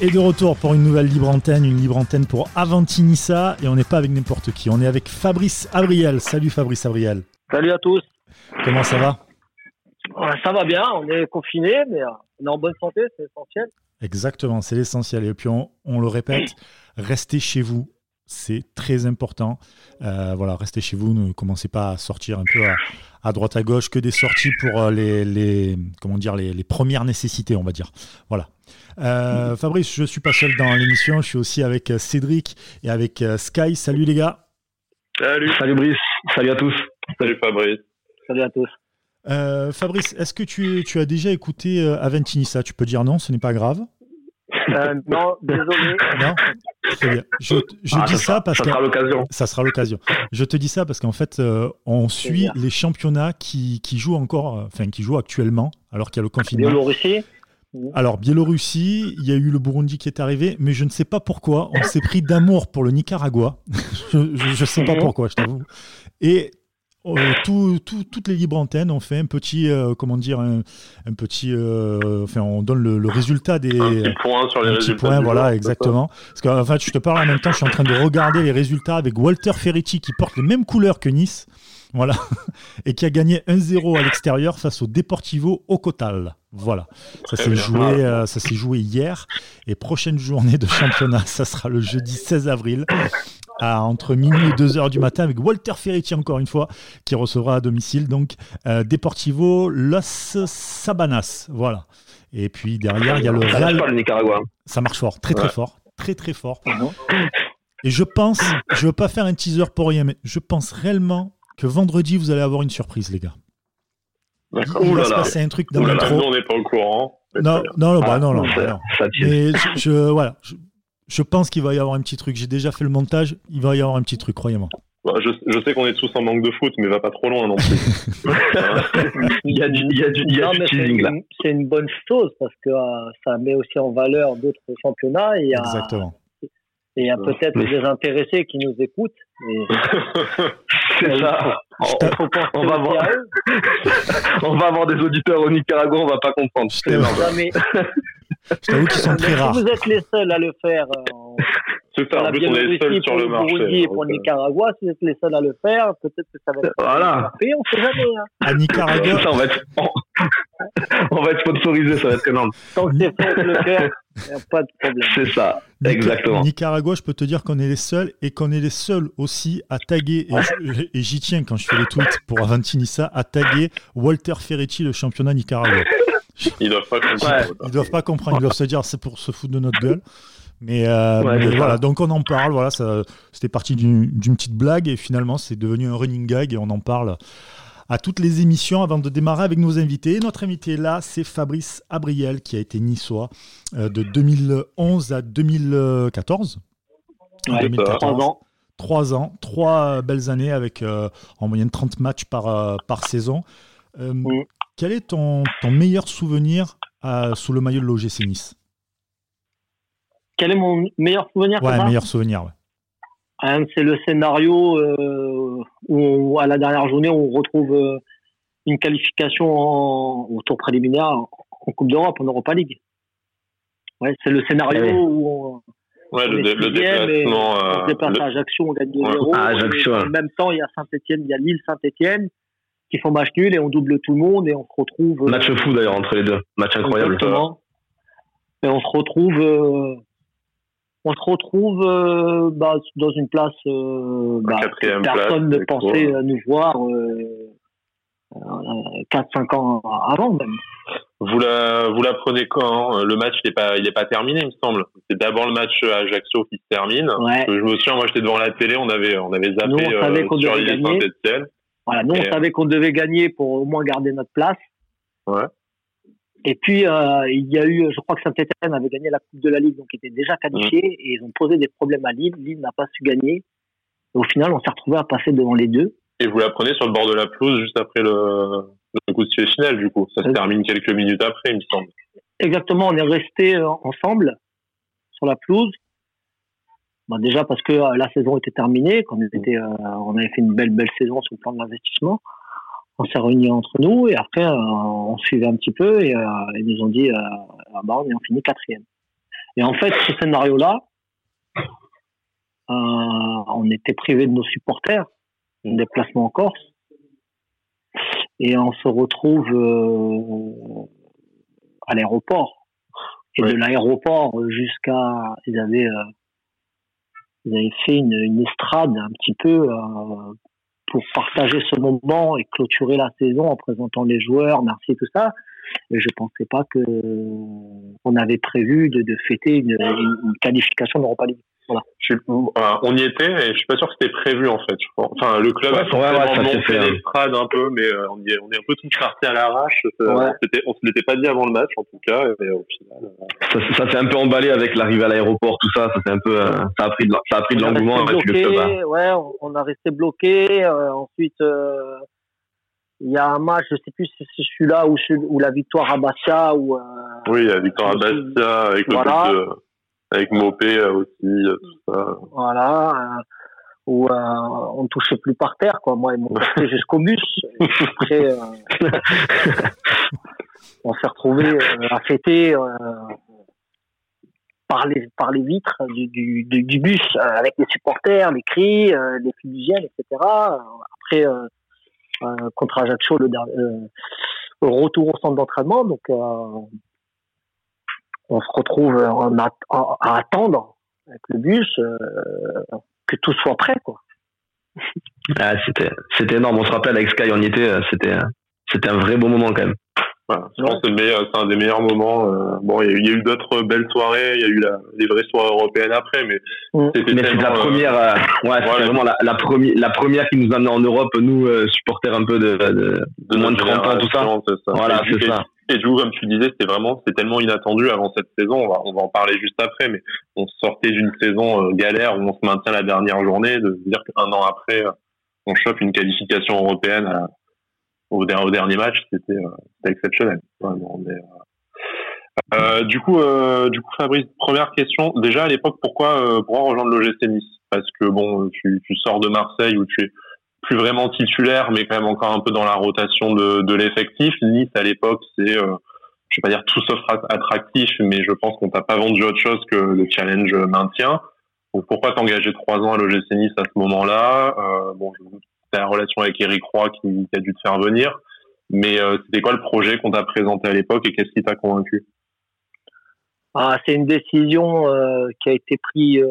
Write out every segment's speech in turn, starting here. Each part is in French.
est de retour pour une nouvelle libre antenne, une libre antenne pour Avantinissa et on n'est pas avec n'importe qui, on est avec Fabrice Abriel. Salut Fabrice Abriel. Salut à tous. Comment ça va? Ça va bien, on est confiné, mais on est en bonne santé, c'est essentiel. Exactement, c'est l'essentiel. Et puis on, le répète, restez chez vous, c'est très important. Euh, voilà, restez chez vous, ne commencez pas à sortir un peu à, droite à gauche, que des sorties pour euh, les, comment dire, les, premières nécessités, on va dire. Voilà. Euh, Fabrice, je suis pas seul dans l'émission, je suis aussi avec Cédric et avec Sky. Salut les gars. Salut. Salut Brice. Salut à tous. Salut Fabrice. Salut à tous. Fabrice, est-ce que tu, tu, as déjà écouté Aventinissa Tu peux dire non, ce n'est pas grave. Euh, non, désolé. Non? Très bien. Je, ah, dis ça, parce que. Ça sera l'occasion. Ça sera l'occasion. Je te dis ça parce qu'en fait, euh, on suit les championnats qui, qui, jouent encore, euh, enfin, qui jouent actuellement, alors qu'il y a le confinement. Biélorussie alors, Biélorussie, il y a eu le Burundi qui est arrivé, mais je ne sais pas pourquoi. On s'est pris d'amour pour le Nicaragua. je ne sais pas mhm. pourquoi, je t'avoue. Et euh, toutes les libres antennes ont fait un petit, euh, comment dire, un, petit, euh, enfin, on donne le, résultat des. Un petit point sur les résultats. Point, voilà, exactement. Parce qu'en fait, je te parle en même temps, je suis en train de regarder les résultats avec Walter Ferretti qui porte les mêmes couleurs que Nice. Voilà. Et qui a gagné 1-0 à l'extérieur face au Deportivo Ocotal. Voilà. Ça s'est joué, ça s'est joué hier. Et prochaine journée de championnat, ça sera le jeudi 16 avril à entre minuit et 2 heures du matin avec Walter Ferretti encore une fois qui recevra à domicile donc euh, Deportivo Los Sabanas. Voilà. Et puis derrière il y a le ça Real marche le Nicaragua ça marche fort. Très très fort. Très très fort. Et je pense je veux pas faire un teaser pour rien mais je pense réellement que vendredi vous allez avoir une surprise les gars. Il va se passer un truc dans l'intro. on n'est pas au courant. Non, non, bah, non, non, non, Mais je, voilà, je pense qu'il va y avoir un petit truc. J'ai déjà fait le montage. Il va y avoir un petit truc, croyez-moi. Bah, je, sais qu'on est tous en manque de foot, mais va pas trop loin non plus. il y a du, il y a du, il y a du là. C'est une bonne chose parce que euh, ça met aussi en valeur d'autres championnats. Et, Exactement. Et il y a peut-être des intéressés qui nous écoutent. c'est ça. On, va avoir... on va avoir des auditeurs au Nicaragua, on va pas comprendre. C'est je t'avoue qu'ils sont très rares. vous êtes les seuls à le faire. Euh, c'est ça, en plus on est les seuls sur le marché. pour le Nicaragua, si vous êtes les seuls à le faire, peut-être que ça va être. Voilà. Et on sait jamais. Hein. À Nicaragua. ça, on, va être... on va être sponsorisé, ça va être énorme. Tant que c'est fait le faire, il n'y a pas de problème. C'est ça, exactement. Nicaragua, je peux te dire qu'on est les seuls et qu'on est les seuls aussi à taguer, et j'y tiens quand je fais les tweets pour Avantinissa, à taguer Walter Ferretti, le championnat Nicaragua. Ils doivent pas comprendre. ils doivent pas comprendre. Ils doivent se dire c'est pour se foutre de notre gueule. Mais, euh, voilà, donc on en parle. Voilà, c'était parti d'une petite blague et finalement c'est devenu un running gag et on en parle à toutes les émissions avant de démarrer avec nos invités. notre invité là, c'est Fabrice Abriel qui a été niçois euh, de 2011 à 2014. Trois ans. Trois ans, trois belles années avec euh, en moyenne 30 matchs par, par saison. Mm. Quel est ton, meilleur souvenir euh, sous le maillot de l'OGC Nice? Quel est mon meilleur souvenir Ouais, meilleur souvenir, ouais. Ah, c'est le scénario euh, où, à la dernière journée, on retrouve euh, une qualification au tour préliminaire en Coupe d'Europe, en Europa League. Ouais, c'est le scénario ah où on, ouais, le, déplacement, on se déplace à Ajaccio, on gagne 2-0. en même temps, il y a Saint-Etienne, il y a Lille-Saint-Etienne qui font match nul et on double tout le monde et on se retrouve. Euh, match fou d'ailleurs entre les deux. Match incroyable. Exactement. Et on se retrouve. Euh, on se retrouve euh, bah, dans une place. Bah, personne ne pensait nous voir 4-5 ans avant même. Vous la, vous la prenez quand? Le match n'est pas, il est pas terminé, il me semble. C'est d'abord le match à Ajaccio qui se termine. Je me souviens, moi j'étais devant la télé, on avait, on avait zappé nous, sur l'île Saint-Etienne. Voilà, nous, on savait qu'on devait gagner pour au moins garder notre place. Ouais. Et puis, euh, il y a eu, je crois que Saint-Etienne avait gagné la Coupe de la Ligue, donc était déjà qualifié, et ils ont posé des problèmes à Lille. Lille n'a pas su gagner. Et au final, on s'est retrouvé à passer devant les deux. Et vous la prenez sur le bord de la pelouse juste après le, coup de pied final, du coup. Ça se termine quelques minutes après, il me semble. Exactement, on est restés euh, ensemble sur la pelouse. Bah, déjà parce que euh, la saison était terminée, qu'on était, euh, on avait fait une belle belle saison sur le plan de l'investissement. On s'est réunis entre nous et après euh, on suivait un petit peu et ils nous ont dit ah bah on est en fini quatrième. Et en fait, ce scénario-là, euh, on était privé de nos supporters, un déplacement en Corse, et on se retrouve euh, à l'aéroport. Et de l'aéroport jusqu'à, ils avaient, euh, ils avaient fait une, une, estrade un petit peu pour partager ce moment et clôturer la saison en présentant les joueurs, merci tout ça. Et je pensais pas que on avait prévu de, de fêter une, une qualification d'Europa League. Voilà. Je on y était et je suis pas sûr que c'était prévu en fait. Enfin, le club a fait l'estrade un peu, mais euh, on, est, on est un peu tout parti à l'arrache. On se l'était pas dit avant le match en tout cas. Et au final, euh, ça, ça s'est un peu emballé avec l'arrivée à l'aéroport, tout ça. Ça c'est un peu, euh, ça a pris de, ça a pris de l'engouement avec le club. Hein. Ouais, on, a resté bloqué. ensuite il y a un match, je sais plus si c'est celui-là ou, ou la victoire à Bastia ou. Euh, oui, la victoire à Bastia avec voilà. le avec Mopé euh, aussi, euh, tout ça. Voilà. où on ne touchait plus par terre, quoi. Moi, ils m'ont porté jusqu'au bus. Après, on s'est retrouvé à fêter par les par les vitres du, du, du, bus avec les supporters, les cris, les fumigènes, etc. Après euh, contre Ajaccio le euh, retour au centre d'entraînement. Donc, euh, on se retrouve à, attendre avec le bus que tout soit prêt, quoi. Ah, c'était, c'était énorme. On se rappelle avec Sky, on y était. C'était, c'était un vrai beau moment quand même je pense que c'est un des meilleurs moments. Euh, bon, il y, a eu d'autres belles soirées, il y a eu la, les vraies soirées européennes après, mais mm. c'était la première. Euh, ouais, c'était vraiment la, la, première, la première qui nous amenait en Europe, nous euh, supporters un peu de, de, de moins de 30 ans, tout ça. ça. Voilà, c'est ça. Et du coup, comme tu disais, c'était vraiment, c'était tellement inattendu avant cette saison. On va, on va en parler juste après, mais on sortait d'une saison galère où on se maintient la dernière journée, de se dire qu'un an après, on chope une qualification européenne à, au, dernier match, c'était euh, exceptionnel. Mais, euh, euh, du coup, euh, du coup, Fabrice, première question. Déjà à l'époque, pourquoi, euh, pourquoi rejoindre l'OGC Nice? Parce que bon, tu, tu, sors de Marseille où tu es plus vraiment titulaire, mais quand même encore un peu dans la rotation de, de l'effectif. Nice à l'époque, c'est, euh, je vais pas dire tout sauf attractif, mais je pense qu'on t'a pas vendu autre chose que le challenge maintien. Donc pourquoi t'engager trois ans à l'OGC Nice à ce moment-là? Bon, je la relation avec Eric Roy qui, a dû te faire venir. Mais euh, c'était quoi le projet qu'on t'a présenté à l'époque et qu'est-ce qui t'a convaincu? Ah, C'est une décision euh, qui a été prise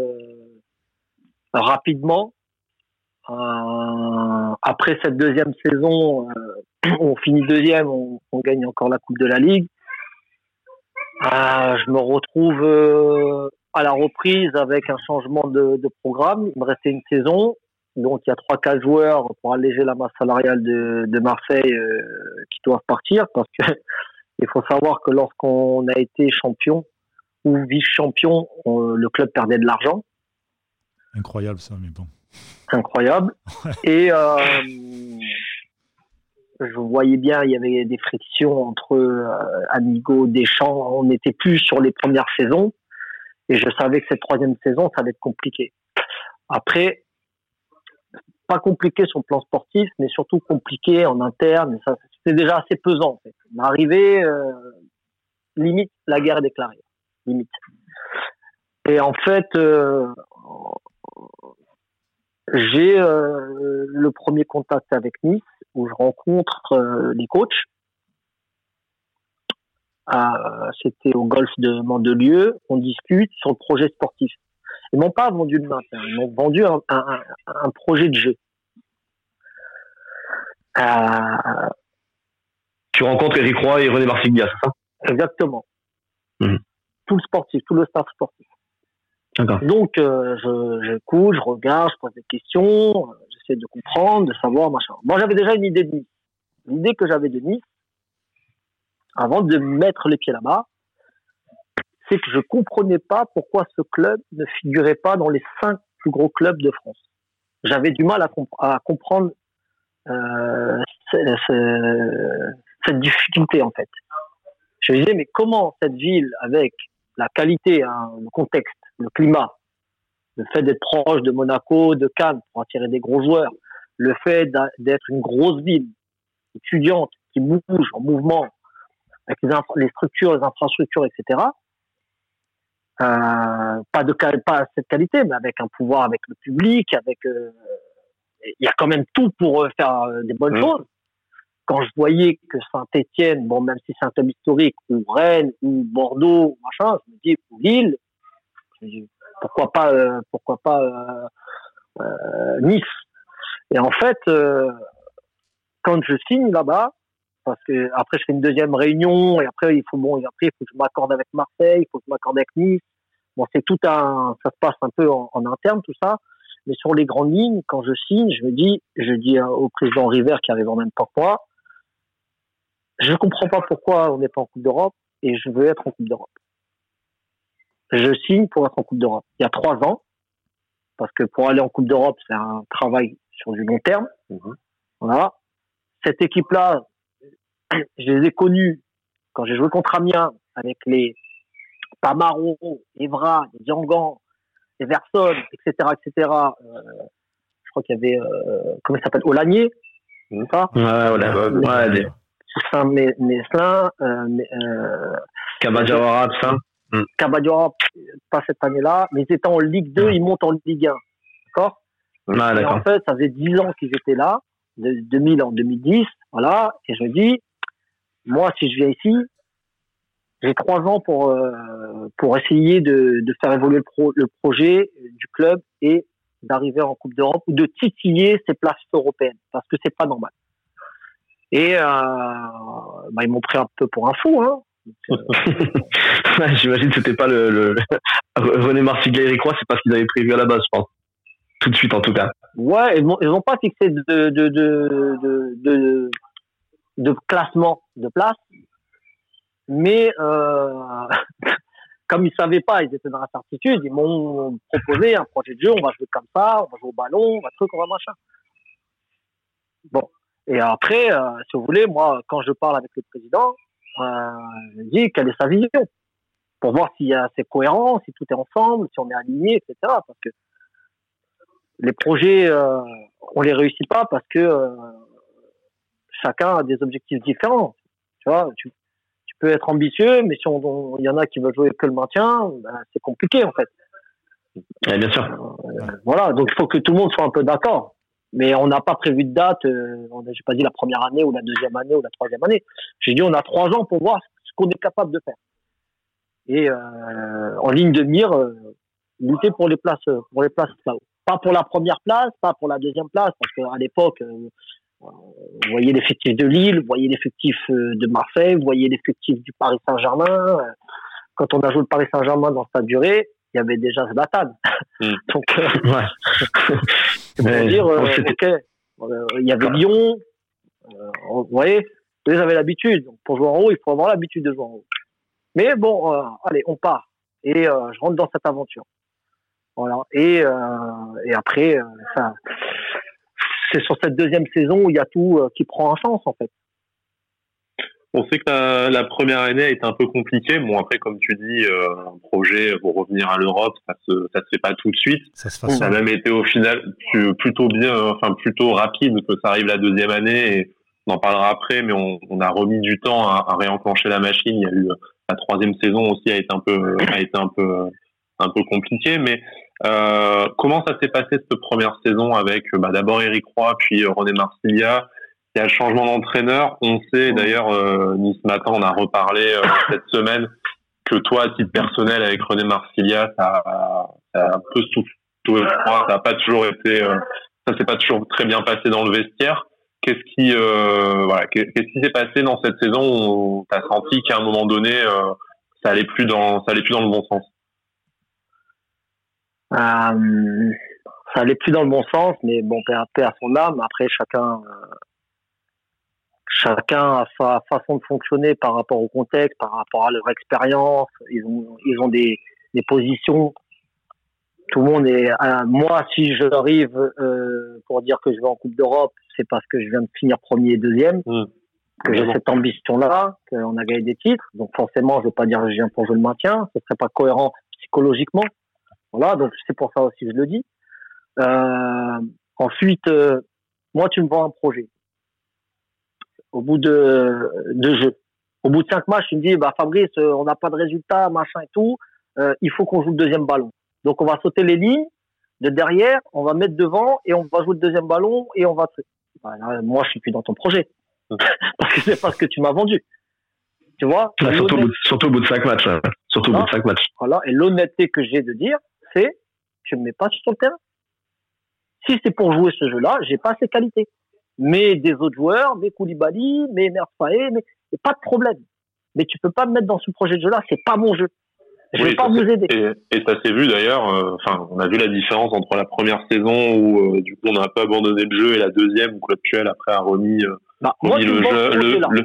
euh, après cette deuxième saison, on finit deuxième, on, gagne encore la Coupe de la Ligue. je me retrouve à la reprise avec un changement de, programme. Il me restait une saison. Donc il y a trois quatre joueurs pour alléger la masse salariale de, Marseille euh, qui doivent partir parce que il faut savoir que lorsqu'on a été champion ou vice-champion, le club perdait de l'argent. Incroyable ça, mais bon. Incroyable. Et euh, je voyais bien, il y avait des frictions entre euh, Amigo, Deschamps. On n'était plus sur les premières saisons. Et je savais que cette troisième saison, ça allait être compliqué. Après, pas compliqué sur le plan sportif, mais surtout compliqué en interne. Et ça, c'était déjà assez pesant. En fait. On arrivé euh, limite la guerre est déclarée, limite. Et en fait, euh, j'ai euh, le premier contact avec Nice où je rencontre les coachs. C'était au golf de Mandelieu. On discute sur le projet sportif. Ils m'ont pas vendu le maintien, ils m'ont vendu un, un, un, projet de jeu. Euh... Tu rencontres Eric Roy et René Marsiglia, c'est ça? Exactement. Mhm. Tout le sportif, tout le staff sportif. Donc, euh, je, j'écoute, je regarde, je pose des questions, j'essaie de comprendre, de savoir, machin. Moi, j'avais déjà une idée de Nice. L'idée que j'avais de Nice, avant de mettre les pieds là-bas, c'est que je comprenais pas pourquoi ce club ne figurait pas dans les cinq plus gros clubs de France. J'avais du mal à, comprendre euh, cette difficulté en fait. Je me disais mais comment cette ville avec la qualité, hein, le contexte, le climat, le fait d'être proche de Monaco, de Cannes pour attirer des gros joueurs, le fait d'être une grosse ville étudiante qui bouge en mouvement avec les, les structures, les infrastructures, etc Euh, pas de pas cette qualité, mais avec un pouvoir avec le public, avec euh, il y a quand même tout pour euh, faire des bonnes mmh. choses. Quand je voyais que Saint-Étienne, bon même si c'est un club historique, ou Rennes, ou Bordeaux, machin, je me dis ou Lille, pourquoi pas, pourquoi pas Nice. Et en fait, quand je signe là-bas, parce que après je fais une deuxième réunion et après il faut bon après il faut que je m'accorde avec Marseille, il faut que je m'accorde avec Nice. Bon, c'est tout un ça se passe un peu en, interne tout ça, mais sur les grandes lignes quand je signe, je me dis je dis au président River qui arrive en même temps que moi, je comprends pas pourquoi on n'est pas en Coupe d'Europe et je veux être en Coupe d'Europe. Je signe pour être en Coupe d'Europe. Il y a trois ans, parce que pour aller en Coupe d'Europe, c'est un travail sur du long terme. Mhm. Voilà. Cette équipe-là, je les ai connus quand j'ai joué contre Amiens avec les Pamaro, Evra, les Diangan, les Verson, etc., etc. Euh, je crois qu'il y avait, euh, comment il s'appelle, Olanier, c'est ça Ouais, ouais, ouais. Saint Meslin, euh, euh, Kabadjawara, tout ça. Hmm. Kabadjawara, pas cette année-là, mais ils étaient en Ligue 2, hmm. ils montent en Ligue 1. D'accord ah, Et en fait, ça faisait 10 ans qu'ils étaient là, de 2000 en 2010, voilà, et je me dis, moi, si je viens ici, j'ai trois ans pour euh, pour essayer de, de faire évoluer le, pro, le projet du club et d'arriver en Coupe d'Europe ou de titiller ces places européennes parce que c'est pas normal. Et euh, bah, ils m'ont pris un peu pour un fou, hein. Euh, J'imagine que c'était pas le, le... René Marsiglia et Roy, c'est pas ce qu'ils avaient prévu à la base, je pense. Tout de suite, en tout cas. Ouais, ils n'ont pas fixé de, classement de place. Mais euh, comme ils savaient pas, ils étaient dans la certitude, ils m'ont proposé un projet de jeu, on va jouer comme ça, on va jouer au ballon, on va truc, on va machin. Bon. Et après, euh, si vous voulez, moi, quand je parle avec le président, euh, quelle est sa vision pour voir si c'est cohérent, si tout est ensemble, si on est aligné, etc. Parce que les projets, euh, on les réussit pas parce que euh, chacun a des objectifs différents. Tu vois, tu, peux être ambitieux, mais si il y en a qui veulent jouer que le maintien, ben, c'est compliqué en fait. bien sûr. Euh, voilà, donc il faut que tout le monde soit un peu d'accord. Mais on n'a pas prévu de date. Euh, j'ai pas dit la première année ou la deuxième année ou la troisième année. J'ai dit on a trois ans pour voir ce qu'on est capable de faire. Et euh, en ligne de mire, lutter pour les places, pour les places là-haut. Pas pour la première place, pas pour la deuxième place, parce qu'à l'époque, vous voyez l'effectif de Lille, vous voyez l'effectif euh, de Marseille, vous voyez l'effectif du Paris Saint-Germain. Quand on a joué le Paris Saint-Germain dans sa durée, il y avait déjà Zlatan. Hmm. Donc, euh, ouais. dire, euh, il y avait Lyon. vous voyez, vous avez l'habitude. Pour jouer en haut, il faut avoir l'habitude de jouer en haut. Mais bon, allez, on part. Et je rentre dans cette aventure. Voilà. Et, et après, c'est sur cette deuxième saison où il y a tout euh, qui prend un sens en fait. On sait que la, première année a été un peu compliquée. Bon, après, comme tu dis, euh, un projet pour revenir à l'Europe, ça se, ça se fait pas tout de suite. Ça, se ça a même été au final plutôt bien, enfin plutôt rapide que ça arrive la deuxième année. Et on en parlera après, mais on, on a remis du temps à, à, réenclencher la machine. Il y a eu la troisième saison aussi a été un peu, a été un peu, un peu compliqué, mais euh, comment ça s'est passé cette première saison avec bah, d'abord Eric Roy, puis René Marsilia Il y a le changement d'entraîneur. On sait d'ailleurs, euh, Nice Matin, on a reparlé euh, cette semaine que toi, à titre personnel, avec René Marsilia, ça, a un peu soufflé. Ça n'a pas toujours été, ça s'est pas toujours très bien passé dans le vestiaire. Qu'est-ce qui, voilà, qu'est-ce qui s'est passé dans cette saison où tu as senti qu'à un moment donné, ça allait plus dans, ça allait plus dans le bon sens? Euh, ça allait plus dans le bon sens, mais bon, paix à, son âme. Après, chacun, euh, chacun a sa façon de fonctionner par rapport au contexte, par rapport à leur expérience. Ils ont, ils ont des, des positions. Tout le monde est. Euh, moi, si j'arrive euh, pour dire que je vais en Coupe d'Europe, c'est parce que je viens de finir premier et deuxième. Mmh. Que j'ai cette ambition-là, qu'on a gagné des titres. Donc forcément, je ne veux pas dire que je viens pour jouer le maintien. Ce serait pas cohérent psychologiquement. Voilà, donc c'est pour ça aussi que je le dis. Euh, ensuite, moi, tu me vends un projet. Au bout de deux jeux. Au bout de cinq matchs, tu me dis, bah Fabrice, euh, on n'a pas de résultat, machin et tout. euh, il faut qu'on joue le deuxième ballon. Donc on va sauter les lignes de derrière, on va mettre devant et on va jouer le deuxième ballon et on va. moi, je suis plus dans ton projet parce que c'est pas ce que tu m'as vendu. Tu vois? Surtout, au bout de, surtout, au bout de, cinq matchs. Hein. Surtout au bout de cinq matchs. Voilà. Et l'honnêteté que j'ai de dire, c'est je ne mets pas sur le terrain. Si c'est pour jouer ce jeu-là, j'ai pas ces qualités. Mais des autres joueurs, mes Koulibaly, mes Merfaé, mais pas de problème. Mais tu peux pas me mettre dans ce projet de jeu-là, c'est pas mon jeu. Je vais pas vous aider. Et, ça s'est vu d'ailleurs. Euh, enfin, on a vu la différence entre la première saison où euh, du coup on n'a pas abandonné le jeu et la deuxième où Claude Puel après a remis, euh, bah, moi, le jeu. Le,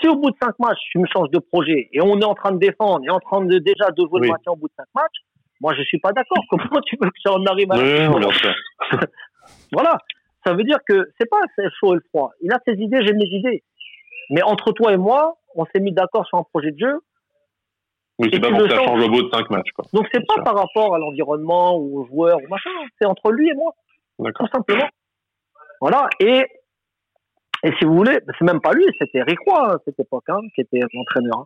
Si au bout de cinq matchs tu me changes de projet et on est en train de défendre et en train de déjà de jouer le maintien au bout de cinq matchs, moi je suis pas d'accord. Comment tu veux que ça en arrive à oui, Voilà. Ça veut dire que c'est pas chaud et le froid. Il a ses idées, j'ai mes idées. Mais entre toi et moi, on s'est mis d'accord sur un projet de jeu oui, c'est pas pour que ça change au bout de 5 matchs. Quoi. Donc c'est pas par rapport à l'environnement ou aux joueurs ou machin, c'est entre lui et moi. Tout simplement. Voilà. Et, et si vous voulez, c'est même pas lui, c'était Eric Roy à cette époque, hein, qui était entraîneur. Hein.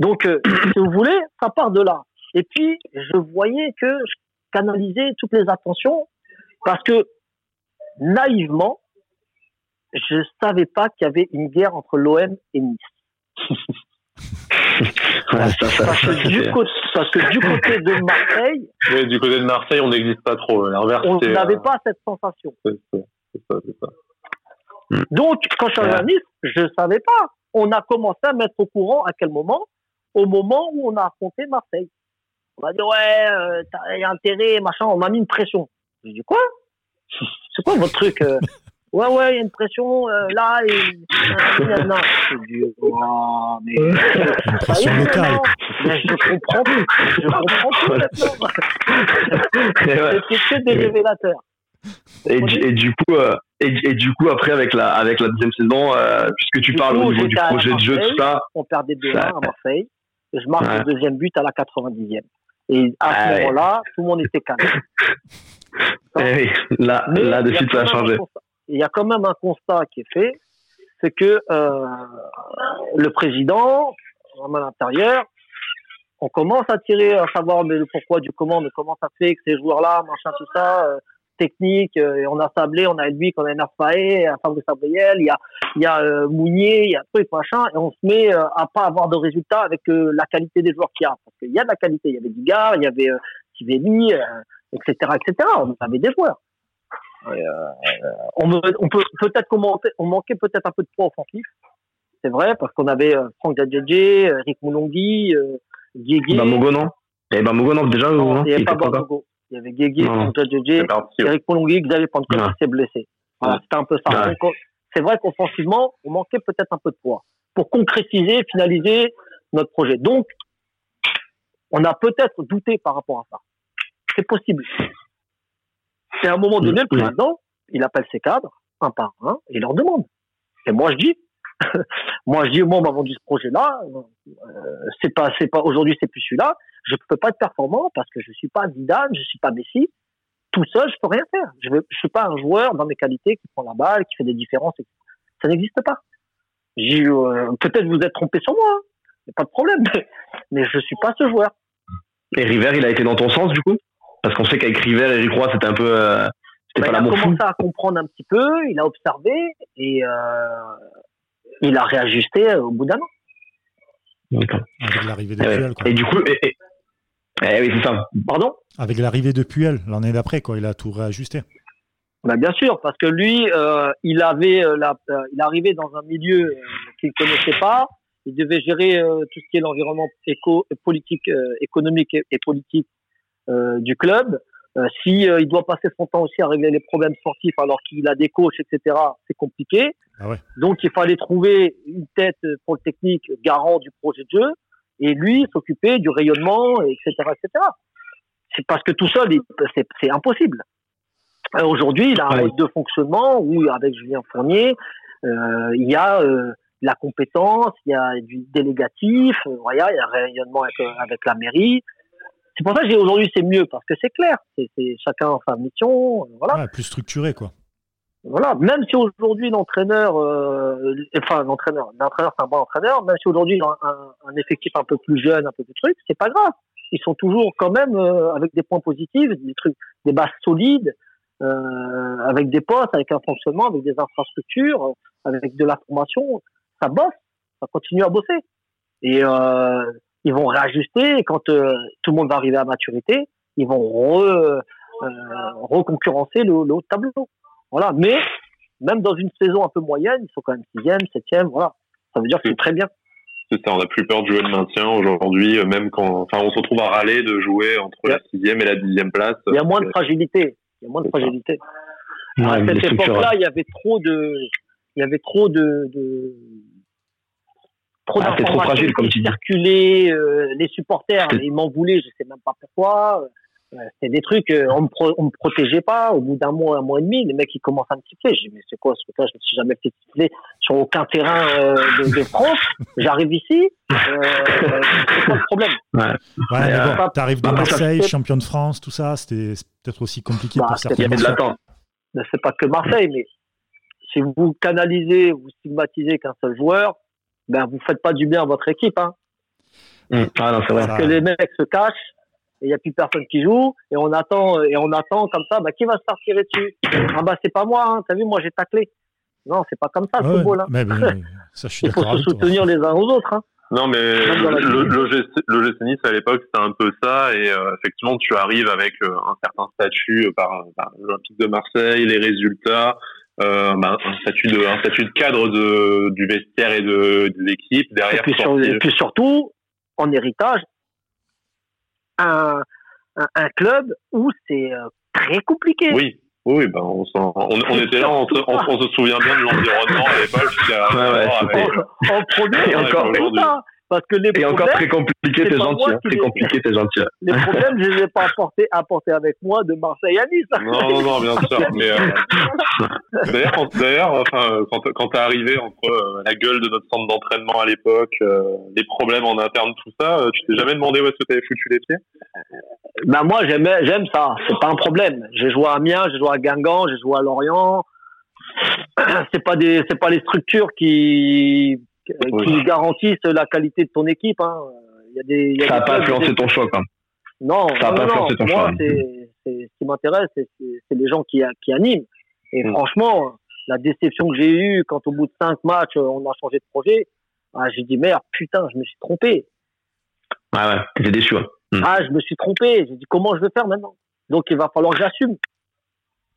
Donc, euh, si vous voulez, ça part de là. Et puis, je voyais que je canalisais toutes les attentions parce que naïvement, je savais pas qu'il y avait une guerre entre l'OM et Nice. parce, que du côté, de Marseille. Oui, du côté de Marseille, on n'existe pas trop. On n'avait pas cette sensation. Hmm. Donc, quand je suis arrivé à Nice, je ne savais pas. On a commencé à mettre au courant à quel moment? Au moment où on a affronté Marseille. On m'a dit, ouais, euh, t'as intérêt, machin. On m'a mis une pression. J'ai dit, quoi? C'est quoi votre truc euh ouais, ouais, il y a une pression euh, là, et euh, non, c'est du, oh, mais, une pression locale. Mais je comprends plus, je comprends plus maintenant. C'est que des révélateurs. Et, et, du coup, euh, et, et, du coup, après, avec la, avec la deuxième saison, euh, puisque tu du parles coup, au niveau du projet de jeu, tout ça. On perdait 2-1 à Marseille. Et je marque ouais. le deuxième but à la 90e. Et à ce ah, moment-là, tout le monde était calme. Eh oui, là, là, de suite, ça a changé. il y a quand même un constat qui est fait, c'est que euh, le président, à l'intérieur, on commence à tirer à savoir mais le pourquoi du comment, mais comment ça fait que ces joueurs-là, machin, tout ça, euh, technique, euh, et on a Sablé, on a Elbic, on a Nerfaé, a Fabrice Sabriel, il y a, il y a euh, Mounier, il y a truc, machin, et on se met à pas avoir de résultats avec la qualité des joueurs qu'il y a. Parce qu'il y a de la qualité, il y avait Digard, il y avait Sivelli, etc., etc. On avait des joueurs. Euh, on, on, peut peut-être on manquait peut-être un peu de poids offensif. C'est vrai parce qu'on avait euh, Franck Dadjedje, Eric Moulongui, euh. Bamogo non. Il y avait Bamogo non déjà non, non, il n'y avait pas Bamogo. Il y avait Guégué, Franck Dadjedje, Eric Moulongui, Xavier Pancol qui s'est blessé. Voilà, c'était un peu ça. C'est vrai qu'offensivement, on manquait peut-être un peu de poids pour concrétiser, finaliser notre projet. Donc, on a peut-être douté par rapport à ça. C'est possible. Et à un moment donné, le président, il appelle ses cadres, un par un, et il leur demande. Et moi, je dis, moi, je dis, moi, on m'a vendu ce projet-là, euh, c'est pas, c'est pas, aujourd'hui, c'est plus celui-là, je peux pas être performant parce que je suis pas Zidane, je suis pas Messi. Tout seul, je peux rien faire. Je ne suis pas un joueur dans mes qualités qui prend la balle, qui fait des différences. Ça n'existe pas. Euh, peut-être vous êtes trompé sur moi, hein. pas de problème, mais, mais je suis pas ce joueur. Et River, il a été dans ton sens, du coup? Parce qu'on sait qu'avec River et Eric Roy, c'était un peu. Euh, bah, pas il a commencé à comprendre un petit peu, il a observé et euh, il a réajusté euh, au bout d'un an. Avec l'arrivée de eh Puel. Et du coup, et, eh oui, c'est ça. Pardon? Avec l'arrivée de Puel, l'année d'après, quoi, il a tout réajusté. Bah bien sûr, parce que lui, euh, il avait, euh, la, euh, il arrivait dans un milieu qu'il ne connaissait pas. Il devait gérer tout ce qui est l'environnement éco, politique, économique et, et politique du club. Euh, si euh, il doit passer son temps aussi à régler les problèmes sportifs alors qu'il a des coachs, etc., c'est compliqué. Ah ouais. Donc il fallait trouver une tête pour le technique garant du projet de jeu et lui s'occuper du rayonnement, etc., etc. C'est parce que tout seul, c'est impossible. Aujourd'hui, il a un mode de fonctionnement où, avec Julien Fournier, euh, il y a euh, la compétence, il y a du délégatif, voilà, il y a un rayonnement avec, avec la mairie, c'est pour ça que j'ai aujourd'hui c'est mieux parce que c'est clair, c'est chacun sa mission, euh, voilà. plus structuré quoi. Voilà, même si aujourd'hui l'entraîneur, euh, enfin l'entraîneur, l'entraîneur c'est un bon entraîneur, même si aujourd'hui a un, un, effectif un peu plus jeune, un peu plus truc, c'est pas grave. ils sont toujours quand même avec des points positifs, des trucs, des bases solides, avec des postes, avec un fonctionnement, avec des infrastructures, avec de la formation. Ça bosse, ça continue à bosser. Et ils vont réajuster. Et quand tout le monde va arriver à maturité, ils vont re, reconcurrencer le, le haut de tableau. Voilà. Mais même dans une saison un peu moyenne, ils sont quand même sixième, septième. Voilà. Ça veut dire que c'est très bien. C'est ça, on n'a plus peur de jouer le maintien aujourd'hui, euh, même quand, enfin, on se retrouve à râler de jouer entre la sixième et la dixième place. Il y a moins de fragilité. Il y a moins de fragilité. à cette époque-là, il y avait trop de, il y avait trop de, de... trop ah, d'informations qui circulaient. Euh, les supporters, ils m'en voulaient, je sais même pas pourquoi. C'était des trucs, euh, on me, me protégeait pas. Au bout d'un mois, un mois et demi, les mecs ils commencent à me siffler. Je dis mais c'est quoi ce truc-là? Je me suis jamais fait siffler sur aucun terrain euh, de, France. J'arrive ici, euh, c'est pas le problème. Ouais. ouais t'arrives de Marseille, champion de France, tout ça. C'était peut-être aussi compliqué bah, pour certains. Il y avait de l'attente. C'est pas que Marseille, mais si vous canalisez, vous stigmatisez qu'un seul joueur, ben vous faites pas du bien à votre équipe. Hein. Mmh. Ah non, c'est vrai. Parce que les mecs se cachent il n'y a plus personne qui joue et on attend et on attend comme ça bah qui va se faire tirer dessus? Ah bah c'est pas moi hein. t'as vu moi j'ai taclé non c'est pas comme ça le football hein. mais, ça, je suis il faut se soutenir les uns aux autres hein. non mais le, Nice à l'époque c'était un peu ça et euh, effectivement tu arrives avec euh, un certain statut euh, par, l'Olympique de Marseille les résultats bah, un statut de un statut de cadre de du vestiaire et de, l'équipe derrière et puis surtout en héritage un, un, club où c'est euh, très compliqué. Oui. Oui, ben on, on, on était là, on se, on, se, souvient bien de l'environnement à l'époque. Ouais, ouais, en, en premier, encore, parce que les et encore très compliqué, t'es gentil. Hein, très compliqué, t'es gentil. Les problèmes, je ne les ai pas apportés, apportés avec moi de Marseille à Nice. Non, non, non, bien sûr. mais euh, d'ailleurs, d'ailleurs, enfin, quand, quand t'es arrivé entre euh, la gueule de notre centre d'entraînement à l'époque, euh, les problèmes en interne, tout ça, tu t'es jamais demandé où est-ce que t'avais foutu les pieds? Ben moi, j'aime, j'aime ça. C'est pas un problème. J'ai joué à Amiens, j'ai joué à Guingamp, j'ai joué à Lorient. C'est pas des, c'est pas les structures qui qui garantissent la qualité de ton équipe. Hein. Il y a des, ça n'a pas influencé ton choix, quand Non, ça n'a pas influencé ton moi, choix. ce qui m'intéresse, c'est les gens qui, qui animent. Et mm. franchement, la déception que j'ai eue quand au bout de cinq matchs, on a changé de projet, ah, j'ai dit merde, putain, je me suis trompé. Ah ouais, t'étais déçu. Hein. Ah, je me suis trompé. J'ai dit comment je vais faire maintenant? Donc il va falloir que j'assume.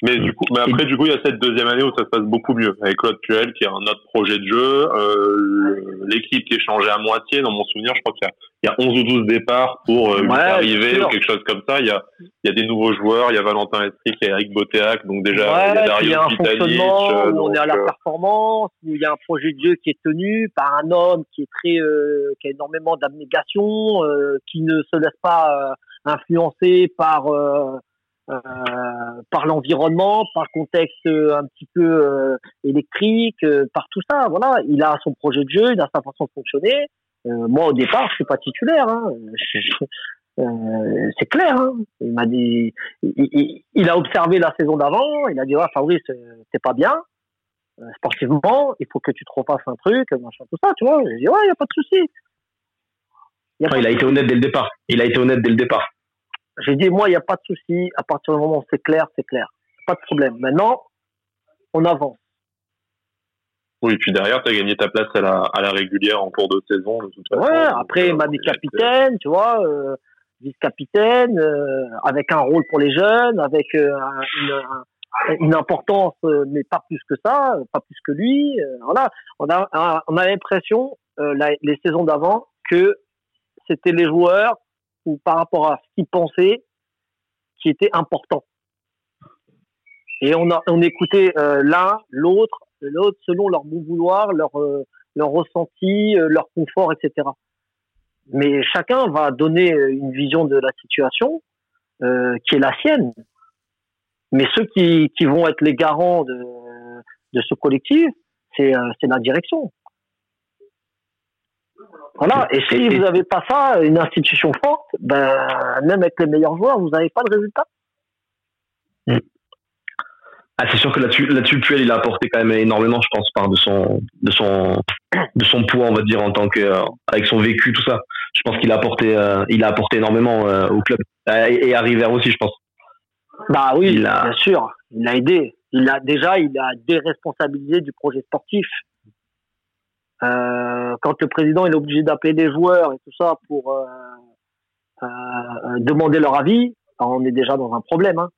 Mais du coup, mais après, du coup, il y a cette deuxième année où ça se passe beaucoup mieux avec Claude Puel qui a un autre projet de jeu, euh, l'équipe qui est changée à moitié. Dans mon souvenir, je crois qu'il y, y, a 11 ou 12 départs pour euh, arriver ou quelque chose comme ça. Il y a, il y a des nouveaux joueurs. Il y a Valentin Estric et Eric Botéac. Donc déjà, il y a Dario il y a un fonctionnement euh, où on est à la euh, performance, où il y a un projet de jeu qui est tenu par un homme qui est très, euh, qui a énormément d'abnégation, qui ne se laisse pas influencer par euh, par l'environnement, par contexte euh, un petit peu euh, électrique, par tout ça. Voilà, il a son projet de jeu, il a sa façon de fonctionner. moi, au départ, je suis pas titulaire. Hein. c'est clair. Hein. Il m'a dit, il, a observé la saison d'avant. Il a dit, ouais, Fabrice, c'est pas bien sportivement. Il faut que tu te refasses un truc, machin, tout ça. Tu vois. J'ai dit, ouais, il y a pas de souci. Il a été honnête dès le départ. Il a été honnête dès le départ. J'ai dit, moi, il n'y a pas de souci. À partir du moment où c'est clair, c'est clair. Pas de problème. Maintenant, on avance. Oui, puis derrière, tu as gagné ta place à la, à la régulière en cours de saison. De toute façon. Ouais, après, il m'a dit capitaine, tu vois, euh, vice-capitaine, euh, avec un rôle pour les jeunes, avec euh, une, une, importance, euh, mais pas plus que ça, pas plus que lui. voilà, on a, on a l'impression, les saisons d'avant, que c'était les joueurs ou par rapport à ce qu'ils pensaient qui était important. Et on, a, on écoutait euh, l'un, l'autre, l'autre selon leur bon vouloir, leur, euh, ressenti, euh, leur confort, etc. Mais chacun va donner une vision de la situation qui est la sienne. Mais ceux qui, qui vont être les garants de, de ce collectif, c'est la direction. Voilà. Et si vous n'avez pas ça, une institution forte, ben, même avec les meilleurs joueurs, vous n'avez pas de résultat. Hmm. Ah, c'est sûr que là-dessus, là-dessus, Puel, il a apporté quand même énormément, je pense, par de son, de son, de son poids, on va dire, en tant que, euh, avec son vécu, tout ça. Je pense qu'il a apporté, il a apporté énormément au club et, à River aussi, je pense. Bah oui, bien sûr, il a aidé. Il a déjà, il a déresponsabilisé du projet sportif. Quand le président est obligé d'appeler des joueurs et tout ça pour demander leur avis, on est déjà dans un problème. Hein.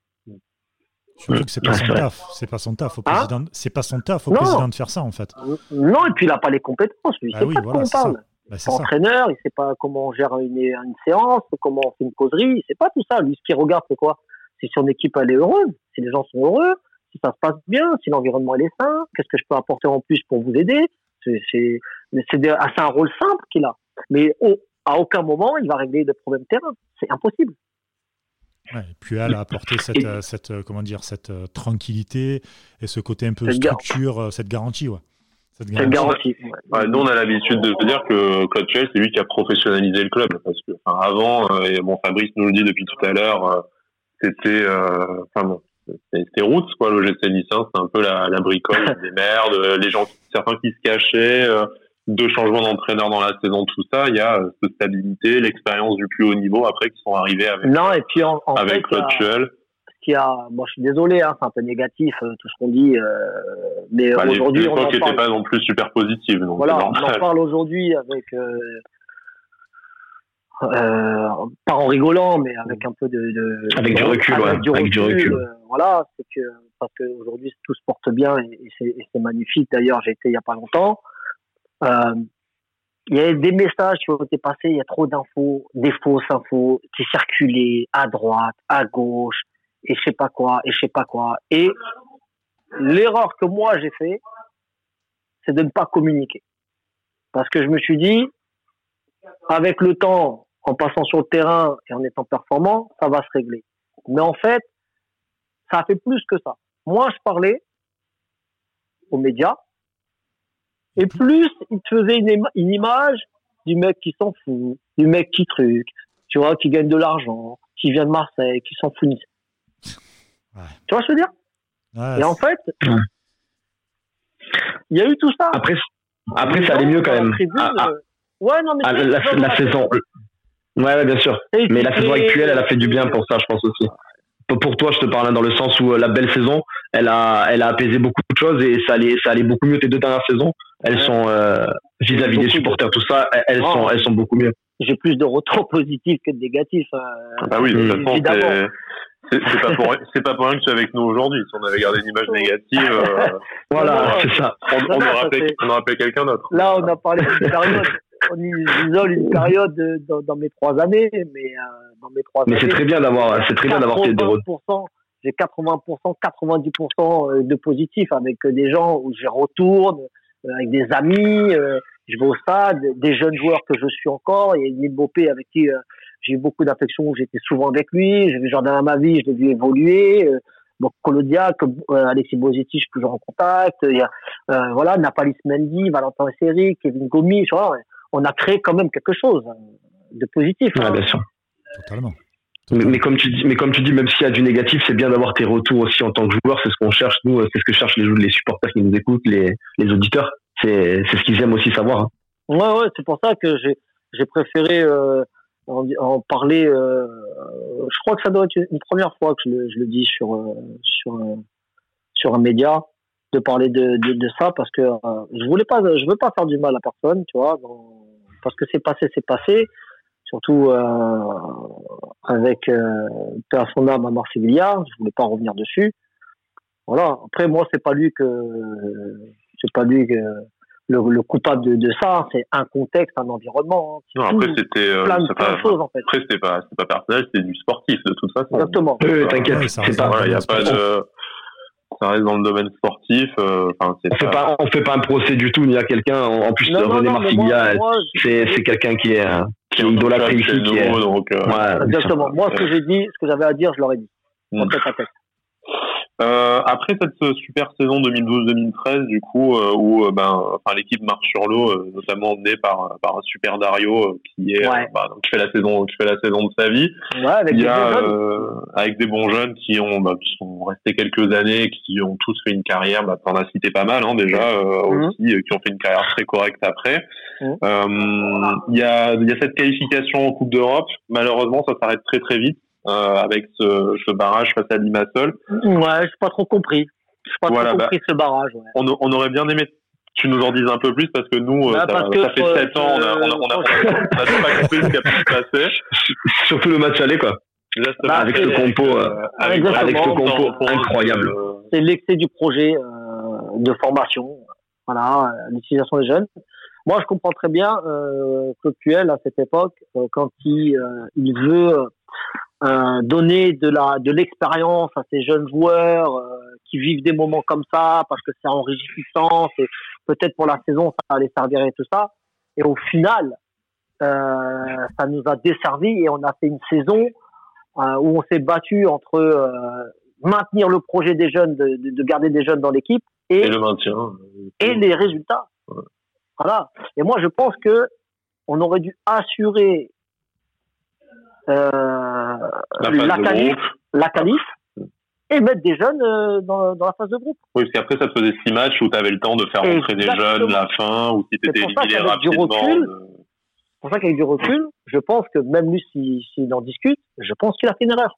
Surtout que c'est pas, son taf. C'est pas son taf au hein c'est pas son taf au président de faire ça en fait. Non, et puis il n'a pas les compétences. Lui. Il bah sait pas de quoi on parle. Bah, c'est entraîneur, il sait pas comment on gère une, une, séance, comment on fait une causerie, il sait pas tout ça. Lui, ce qu'il regarde, c'est quoi? Si son équipe elle est heureuse, si les gens sont heureux, si ça se passe bien, si l'environnement est sain, qu'est-ce que je peux apporter en plus pour vous aider? C'est un rôle simple qu'il a. Mais à aucun moment il va régler des problèmes terrain. C'est impossible. Ouais, et puis elle a apporté cette, euh, cette, euh, comment dire, cette euh, tranquillité et ce côté un peu structure, cette garantie. Ouais. Cette garantie. nous, on a l'habitude de dire que Claude c'est lui qui a professionnalisé le club. Parce que avant, et bon, Fabrice nous le dit depuis tout à l'heure, c'était enfin bon, c'était roots, quoi, le GC. C'est un peu la, la bricole des merdes, les gens, certains qui se cachaient deux changements d'entraîneur dans la saison, tout ça, il y a euh, cette stabilité, l'expérience du plus haut niveau après qui sont arrivés avec, non, et puis en, avec Claude Qui a, moi je suis désolé, hein, c'est un peu négatif euh, tout ce qu'on dit, euh, mais bah, aujourd'hui on en parle. pas non plus super positive. Donc voilà, on en parle aujourd'hui avec, pas en rigolant, mais avec un peu de, avec du recul, avec, du, recul, voilà, c'est que parce qu'aujourd'hui tout se porte bien et, et c'est magnifique. D'ailleurs, j'ai été il y a pas longtemps. Euh, il y a des messages qui ont été passés, il y a trop d'infos, des fausses infos qui circulaient à droite, à gauche, et je sais pas quoi, et je sais pas quoi. Et l'erreur que moi j'ai fait, c'est de ne pas communiquer. Parce que je me suis dit, avec le temps, en passant sur le terrain et en étant performant, ça va se régler. Mais en fait, ça a fait plus que ça. Moi, je parlais aux médias, et plus il te faisait une, image du mec qui s'en fout, du mec qui truc, tu vois, qui gagne de l'argent, qui vient de Marseille, qui s'en fout. Ouais. Tu vois ce que je veux dire? Et en fait, il y a eu tout ça. Après, après ça allait mieux quand même. Ah, ah. ouais, non, mais ah, la, saison. Ouais, bien sûr. mais la saison actuelle, elle a fait du bien pour ça, je pense aussi pour toi, je te parle dans le sens où euh, la belle saison, elle a, elle a apaisé beaucoup de choses et ça allait, ça allait beaucoup mieux tes deux dernières saisons. Elles sont euh, vis-à-vis des supporters, tout ça, elles sont, elles sont beaucoup mieux. J'ai plus de retours positifs que de négatifs. Hein. Ah oui, de toute façon, c'est pas pour c'est pas pour rien que tu es avec nous aujourd'hui. Si on avait gardé une image négative, euh, voilà, c'est ça. On, on, aurait appelé, on aurait appelé quelqu'un d'autre. Là, on a parlé période on isole une période dans, mes trois années, mais euh, dans mes trois mais c'est très bien d'avoir, c'est très bien d'avoir des J'ai 80%, 90% de positifs avec des gens où je retourne, euh, avec des amis, euh, je vais au stade, des jeunes joueurs que je suis encore. Il y a Neil Bopé avec qui j'ai eu beaucoup d'affection, j'étais souvent avec lui, j'ai vu Jordan à ma vie, je l'ai vu évoluer. Donc Colodia, Alexis Bozetti, je suis toujours en contact. Il y a, voilà, Napalis Mendy, Valentin Seri, Kevin Gomis. Voilà, on a créé quand même quelque chose de positif. Ouais, hein. bien sûr. Totalement. Mais, comme tu dis, mais comme tu dis, même s'il y a du négatif, c'est bien d'avoir tes retours aussi en tant que joueur. C'est ce qu'on cherche nous, c'est ce que cherchent les, les supporters qui nous écoutent, les, les auditeurs. C'est ce qu'ils aiment aussi savoir. Hein. Ouais, ouais, c'est pour ça que j'ai préféré euh, en, parler. Euh, je crois que ça doit être une première fois que je le, je le dis sur euh, sur sur un média de parler de, de, de ça parce que euh, je voulais pas, je veux pas faire du mal à personne, tu vois, parce que c'est passé, c'est passé. Surtout euh, avec euh, son âme à Marseilla, je voulais pas revenir dessus. Voilà. Après, moi, c'est pas lui que c'est pas lui que le, le coupable de, de ça. C'est un contexte, un environnement. Hein. Non, après, c'était euh, plein, plein de choses en fait. Après, c'était pas, pas personnel, c'était du sportif de toute façon. Exactement. T'inquiète. Il pas, y a pas de ça reste dans le domaine sportif. Euh, on fait pas, on fait pas un procès du tout ni à quelqu'un. En plus, René Marsiglia, c'est quelqu'un qui est qui est idolâtré ici, qui Donc, euh, Exactement. Moi, ce que j'ai dit, ce que j'avais à dire, je l'aurais dit. En tête à tête. Euh, après cette super saison 2012-2013, du coup, euh, où euh, ben, enfin, l'équipe marche sur l'eau, notamment menée par par un super Dario qui est bah, qui fait la saison qui fait la saison de sa vie. Ouais, avec Il y a, avec des bons jeunes qui ont bah, qui sont restés quelques années, qui ont tous fait une carrière. Bah, t'en as cité pas mal hein, déjà mhm. aussi, qui ont fait une carrière très correcte après. Mhm. Il y a il y a cette qualification en Coupe d'Europe. Malheureusement, ça s'arrête très très vite. Euh, avec ce, ce, barrage face à Limassol. Ouais, j'ai pas trop compris. J'ai pas trop compris bah, ce barrage. Ouais. On, on, aurait bien aimé que tu nous en dises un peu plus parce que nous, euh, bah, ça, ça, fait 7 ans, on a, on a, on a, on a pas compris ce qui a pu se passer. Surtout le match aller, quoi. Bah, avec ce compo, euh, avec, avec, ce compo incroyable. C'est l'excès du projet euh, de formation, voilà, l'utilisation des jeunes. Moi, je comprends très bien euh, Claude Puel à cette époque, quand il, il veut euh, donner de la de l'expérience à ces jeunes joueurs euh, qui vivent des moments comme ça parce que c'est enrichissant, c'est peut-être pour la saison ça va les servir et tout ça. Et au final, euh, ça nous a desservi et on a fait une saison euh, où on s'est battu entre euh, maintenir le projet des jeunes, de, de garder des jeunes dans l'équipe et, et, le maintien et les résultats. Voilà. Et moi je pense que on aurait dû assurer euh, la, qualif, la qualif et mettre des jeunes euh, dans, dans, la phase de groupe. Oui, parce qu'après, ça te faisait six matchs où tu avais le temps de faire rentrer des jeunes la fin, ou si tu étais éliminé rapidement. C'est pour ça qu'avec du recul, je pense que même lui, s'il si, en discute, je pense qu'il a fait une erreur.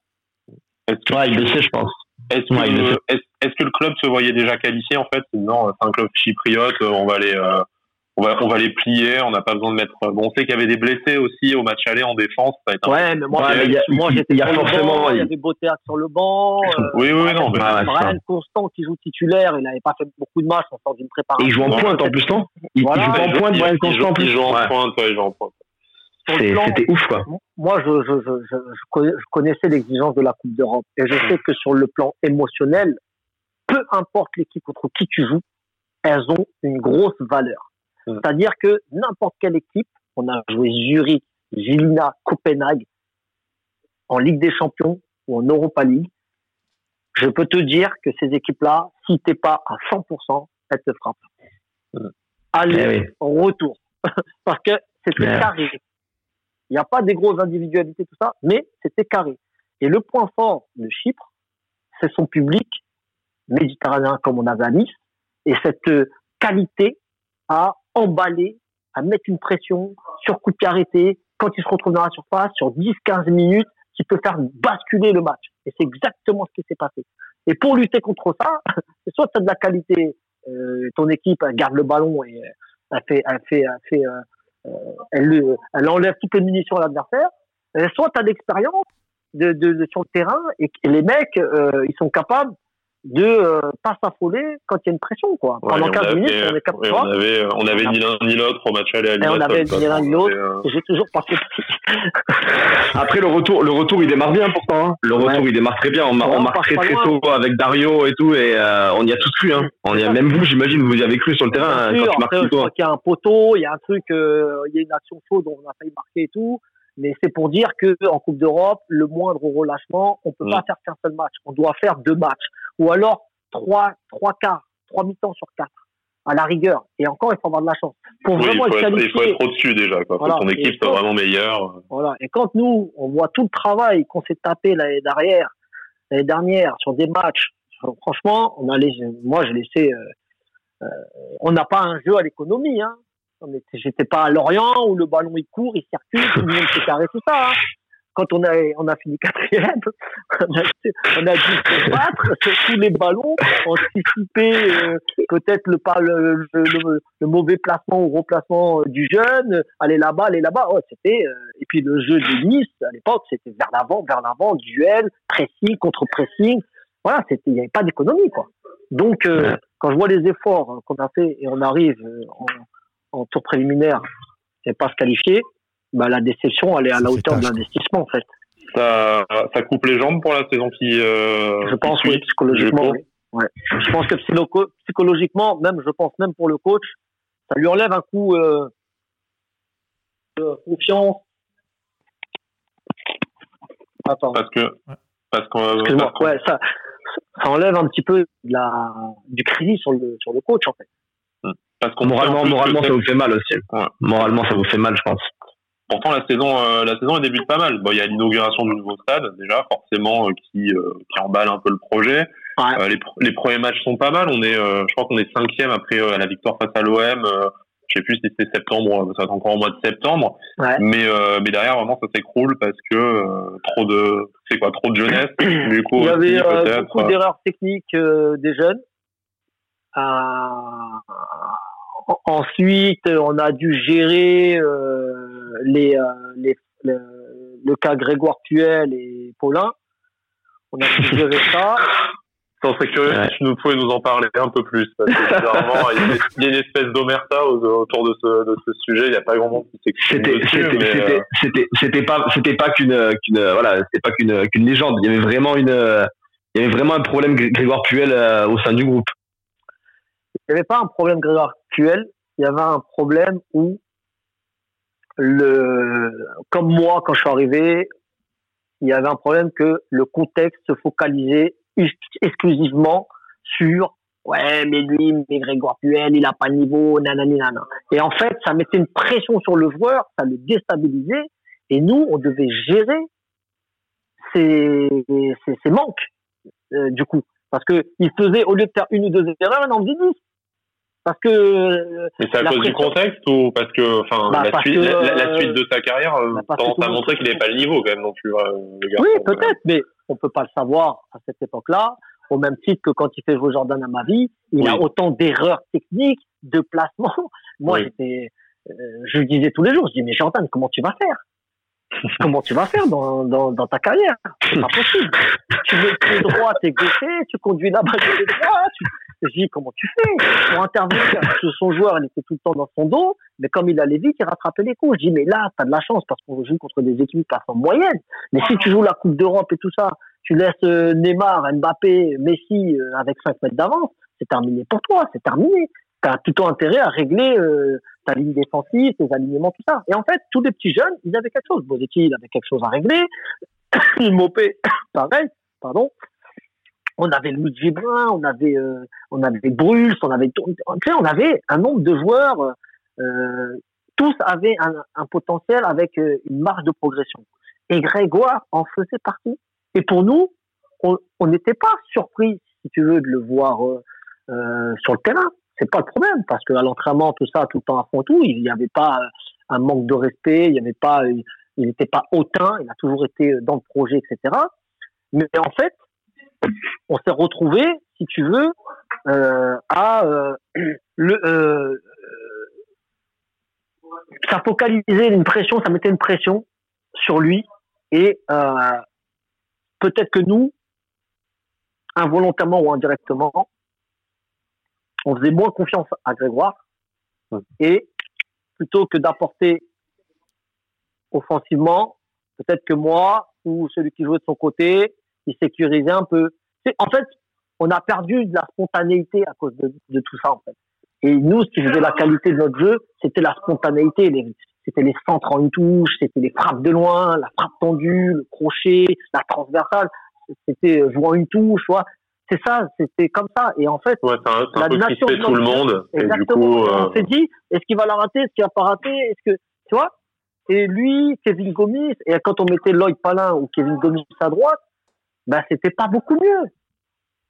Est-ce ouais, il le sait, je pense. Est-ce que, est est que, le club se voyait déjà qualifié en fait? Non, c'est un club chypriote, on va aller, euh, on va, on va les plier, on n'a pas besoin de mettre. Bon, on sait qu'il y avait des blessés aussi au match aller en défense. Ça va ouais, mais moi, il y a, moi j'étais y a forcément. il y avait Beauté sur le banc. Euh, oui, oui, non. Mais Brian Constant qui joue titulaire, il n'avait pas fait beaucoup de matchs en sort d'une préparation. Et il joue en pointe en plus, non? Il, voilà. il, joue pas en pointe, Brian Constant. Il joue en pointe, ouais, il joue en pointe. C'était ouf, quoi. Moi, je, je, je, je connaissais l'exigence de la Coupe d'Europe. Et je sais que sur le plan émotionnel, peu importe l'équipe contre qui tu joues, elles ont une grosse valeur. Mm. C'est-à-dire que n'importe quelle équipe, on a joué Zurich, Gilina, Copenhague, en Ligue des Champions ou en Europa League, je peux te dire que ces équipes-là, si t'es pas à 100%, elles te frappent. Mm. Allez, eh retour. Parce que c'était carré. Il n'y a pas des grosses individualités, tout ça, mais c'était carré. Et le point fort de Chypre, c'est son public méditerranéen comme on avait à Nice, et cette qualité à emballer, à mettre une pression sur coup de arrêté, quand il se retrouve dans la surface, sur 10-15 minutes, qui peut faire basculer le match. Et c'est exactement ce qui s'est passé. Et pour lutter contre ça, soit tu as de la qualité, euh, ton équipe elle garde le ballon et elle fait, elle fait, elle fait, euh, euh elle, enlève toutes les munitions à l'adversaire, soit tu as l'expérience de, de, de, sur le terrain et, les mecs, euh, ils sont capables de euh, pas s'affoler quand il y a une pression quoi. Pendant 15 minutes, on est capable. on avait on avait ni l'un ni l'autre au match aller à On avait ni l'un ni l'autre. Euh, J'ai toujours pas compris. Après le retour le retour il démarre bien pourtant. Hein. Le retour il démarre très bien. On, on, marque très très tôt avec Dario et tout et euh, on y a tous cru hein. On y a même vous j'imagine vous y avez cru sur le terrain hein, quand tu marques tout. Il y a un poteau, il y a un truc, il y a une action chaude dont on a failli marquer et tout. Mais c'est pour dire que en Coupe d'Europe, le moindre relâchement, on peut mm. pas faire qu'un seul match. On doit faire deux matchs ou alors trois, trois quarts, trois mi-temps sur quatre, à la rigueur. Et encore, il faut avoir de la chance. Pour vraiment il, faut être, il faut être au-dessus déjà, quoi. Voilà. ton équipe soit vraiment meilleure. Voilà. Et quand nous, on voit tout le travail qu'on s'est tapé l'année dernière, l'année dernière, sur des matchs, franchement, on a les, moi, j'ai laissé, euh, euh, on n'a pas un jeu à l'économie, hein. J'étais pas à Lorient où le ballon il court, il circule, tout le monde s'est carré tout ça. Hein quand on a, on a fini quatrième, on a, on a dû se battre sur tous les ballons, anticiper euh, peut-être le, le, le, le, mauvais placement ou replacement euh, du jeune, aller là-bas, aller là-bas. Oh, c'était euh, et puis le jeu de Nice à l'époque, c'était vers l'avant, vers l'avant, duel, pressing contre pressing. Voilà, c'était, il n'y avait pas d'économie quoi. Donc quand je vois les efforts qu'on a fait et on arrive en, en tour préliminaire et pas se qualifier, bah, la déception, elle est à la hauteur de l'investissement, en fait. Ça, ça coupe les jambes pour la saison qui. Euh, je pense, oui, psychologiquement. Oui. Ouais. Je pense que psychologiquement, même, je pense même pour le coach, ça lui enlève un coup euh, de confiance. Attends. Parce que. Parce qu'on. Excuse-moi. Ouais, ça, ça enlève un petit peu de la, du crédit sur le, sur le coach, en fait. Parce qu'on moralement, moralement, ça vous fait mal aussi. Moralement, ça vous fait mal, je pense. Pourtant, la saison, euh, la saison, elle débute pas mal. Bon, il y a l'inauguration du nouveau stade, déjà, forcément, euh, qui, euh, qui emballe un peu le projet. les, les, premiers matchs sont pas mal. On est, je crois qu'on est cinquième après la victoire face à l'OM je sais plus si c'était septembre, ça va être encore au mois de septembre. Mais, mais derrière, vraiment, ça s'écroule parce que trop de, c'est quoi, trop de jeunesse. du coup, Il y avait beaucoup d'erreurs techniques des jeunes. Ensuite, on a dû gérer les, les, le, cas Grégoire Puel et Paulin. On a dû gérer ça. Ça serait curieux si tu nous pouvais nous en parler un peu plus. Parce que il y a une espèce d'omerta autour de ce, de ce sujet. Il n'y a pas grand monde qui s'exprime C'était, c'était, c'était pas, c'était pas qu'une, qu'une, voilà, c'était pas qu'une, qu'une légende. Il y avait vraiment une, il y avait vraiment un problème Grégoire Puel euh, au sein du groupe. Il n'y avait pas un problème Grégoire Puel. Il y avait un problème où le, comme moi, quand je suis arrivé, il y avait un problème que le contexte se focalisait exclusivement sur ouais mais lui mais Grégoire Puel il a pas le niveau nanani nanana. et en fait ça mettait une pression sur le joueur ça le déstabilisait et nous on devait gérer ces, ces, manques euh, du coup parce que il faisait au lieu de faire une ou deux erreurs il en faisait dix parce que euh, mais c'est à cause du contexte ou parce que enfin bah, la, suite, la, suite de sa carrière euh, bah, tendance à montrer qu'il n'avait pas le niveau quand même non plus le oui peut-être mais on peut pas le savoir à cette époque-là, au même titre que quand il fait jouer Jordan à ma vie, il a autant d'erreurs techniques, de placement. Moi, j'étais, euh, je lui disais tous les jours, je dis mais Jordan, comment tu vas faire? Comment tu vas faire dans, dans, dans ta carrière? C'est pas possible. Tu es droit, es gaucher, tu conduis la balle de droit. Tu... Je dis comment tu fais? Pour intervenir Parce que son joueur, il était tout le temps dans son dos, mais comme il allait vite, il rattrapait les coups. Je dis mais là, tu as de la chance parce qu'on joue contre des équipes qui sont moyennes. Mais si tu joues la Coupe d'Europe et tout ça, tu laisses euh, Neymar, Mbappé, Messi euh, avec 5 mètres d'avance, c'est terminé pour toi, c'est terminé. Tu as tout intérêt à régler euh, ta ligne défensive, tes alignements, tout ça. Et en fait, tous les petits jeunes, ils avaient quelque chose. Bozetti, il avait quelque chose à régler. Mopé, pareil, pardon. On avait Louis Brun, on avait, on avait Bruls, on avait, tu sais, on avait un nombre de joueurs, tous avaient un, potentiel avec une marge de progression. Et Grégoire en faisait partie. Et pour nous, on n'était pas surpris, si tu veux, de le voir euh, euh, sur le terrain. C'est pas le problème, parce qu'à l'entraînement, tout ça, tout le temps à fond, tout, il n'y avait pas euh, un manque de respect, il n'y avait pas, il n'était pas hautain, il a toujours été dans le projet, etc. Mais en fait, on s'est retrouvé, si tu veux, euh, à euh, le euh, ça focalisait une pression, ça mettait une pression sur lui et peut-être que nous, involontairement ou indirectement, on faisait moins confiance à Grégoire et plutôt que d'apporter offensivement, peut-être que moi ou celui qui jouait de son côté, il sécurisait un peu. En fait, on a perdu de la spontanéité à cause de, tout ça, en fait. Et nous, ce qui faisait la qualité de notre jeu, c'était la spontanéité, c'était les centres en une touche, c'était les frappes de loin, la frappe tendue, le crochet, la transversale. C'était jouer en une touche. C'est ça, c'était comme ça. Et en fait, ouais, un, la peu nation tout le monde. Exactement. on euh, s'est dit, est-ce qu'il va la rater, est-ce qu'il va pas rater, est-ce que, tu vois? Et lui, Kevin Gomis, et quand on mettait Lloyd Palin ou Kevin Gomis à droite, ben c'était pas beaucoup mieux.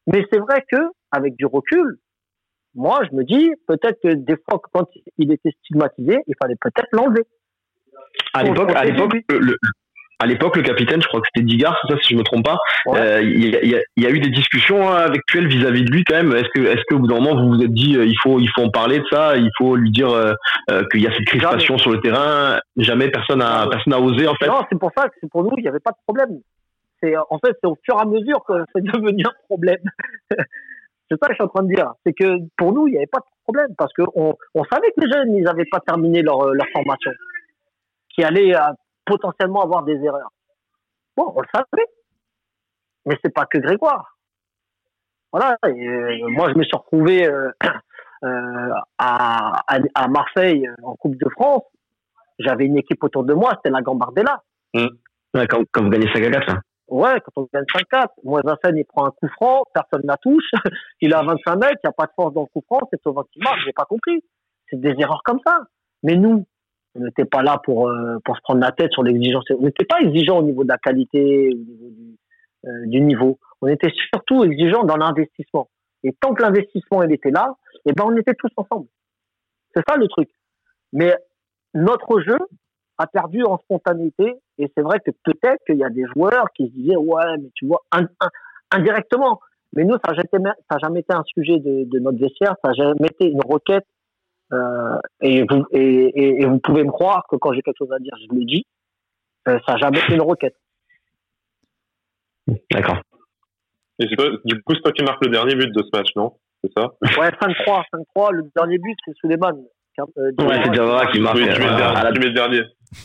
Mais c'est vrai que avec du recul, moi, je me dis peut-être que des fois, quand il était stigmatisé, il fallait peut-être l'enlever. À l'époque, à l'époque, le, à l'époque, le capitaine, je crois que c'était Digard, c'est ça, si je me trompe pas. Euh, il y, a, eu des discussions hein, avec Puel vis-à-vis de lui quand même. Est-ce que, est-ce que au bout d'un moment vous vous êtes dit, euh, il faut, il faut en parler de ça, il faut lui dire euh, qu'il y a cette crispation sur le terrain. Jamais personne a, personne a osé en fait? Non, c'est pour ça que pour nous, il n'y avait pas de problème. C'est en fait, c'est au fur et à mesure que c'est devenu un problème. C'est ça que je suis en train de dire. C'est que pour nous, il n'y avait pas de problème parce qu'on on savait que les jeunes, ils n'avaient pas terminé leur, leur formation, qui allaient potentiellement avoir des erreurs. Bon, on le savait. Mais c'est pas que Grégoire. Voilà. Euh, moi, je me suis retrouvé euh, à, à, Marseille en Coupe de France. J'avais une équipe autour de moi, c'était la Gambardella. Mmh. quand, quand, vous gagnez Sagagas, Ouais, quand on gagne 5-4. Moi, Vincennes, il prend un coup franc, personne ne la touche. il a 25 mètres, il n'y a pas de force dans le coup franc, c'est Sauvin qui marque. J'ai pas compris. C'est des erreurs comme ça. Mais nous, on n'était pas là pour, euh, pour se prendre la tête sur l'exigence. On n'était pas exigeant au niveau de la qualité, au niveau du, euh, du niveau. On était surtout exigeant dans l'investissement. Et tant que l'investissement était là, eh ben on était tous ensemble. C'est ça le truc. Mais notre jeu a perdu en spontanéité. Et c'est vrai que peut-être qu'il y a des joueurs qui se disaient ouais, mais tu vois, indirectement. Mais nous, ça n'a jamais, été un sujet de, de, notre vestiaire, ça n'a jamais été une requête. Euh, et, vous, et, et, vous pouvez me croire que quand j'ai quelque chose à dire, je le dis. Euh, ça n'a jamais été une requête. D'accord. Et c'est du coup, c'est toi qui marque le dernier but de ce match, non? C'est ça? Ouais, 5-3. 5-3. Le dernier but, c'est Suleiman. Euh, ouais, c'est Diawara qui marque. Oui, tu mets, le dernier, tu mets le dernier.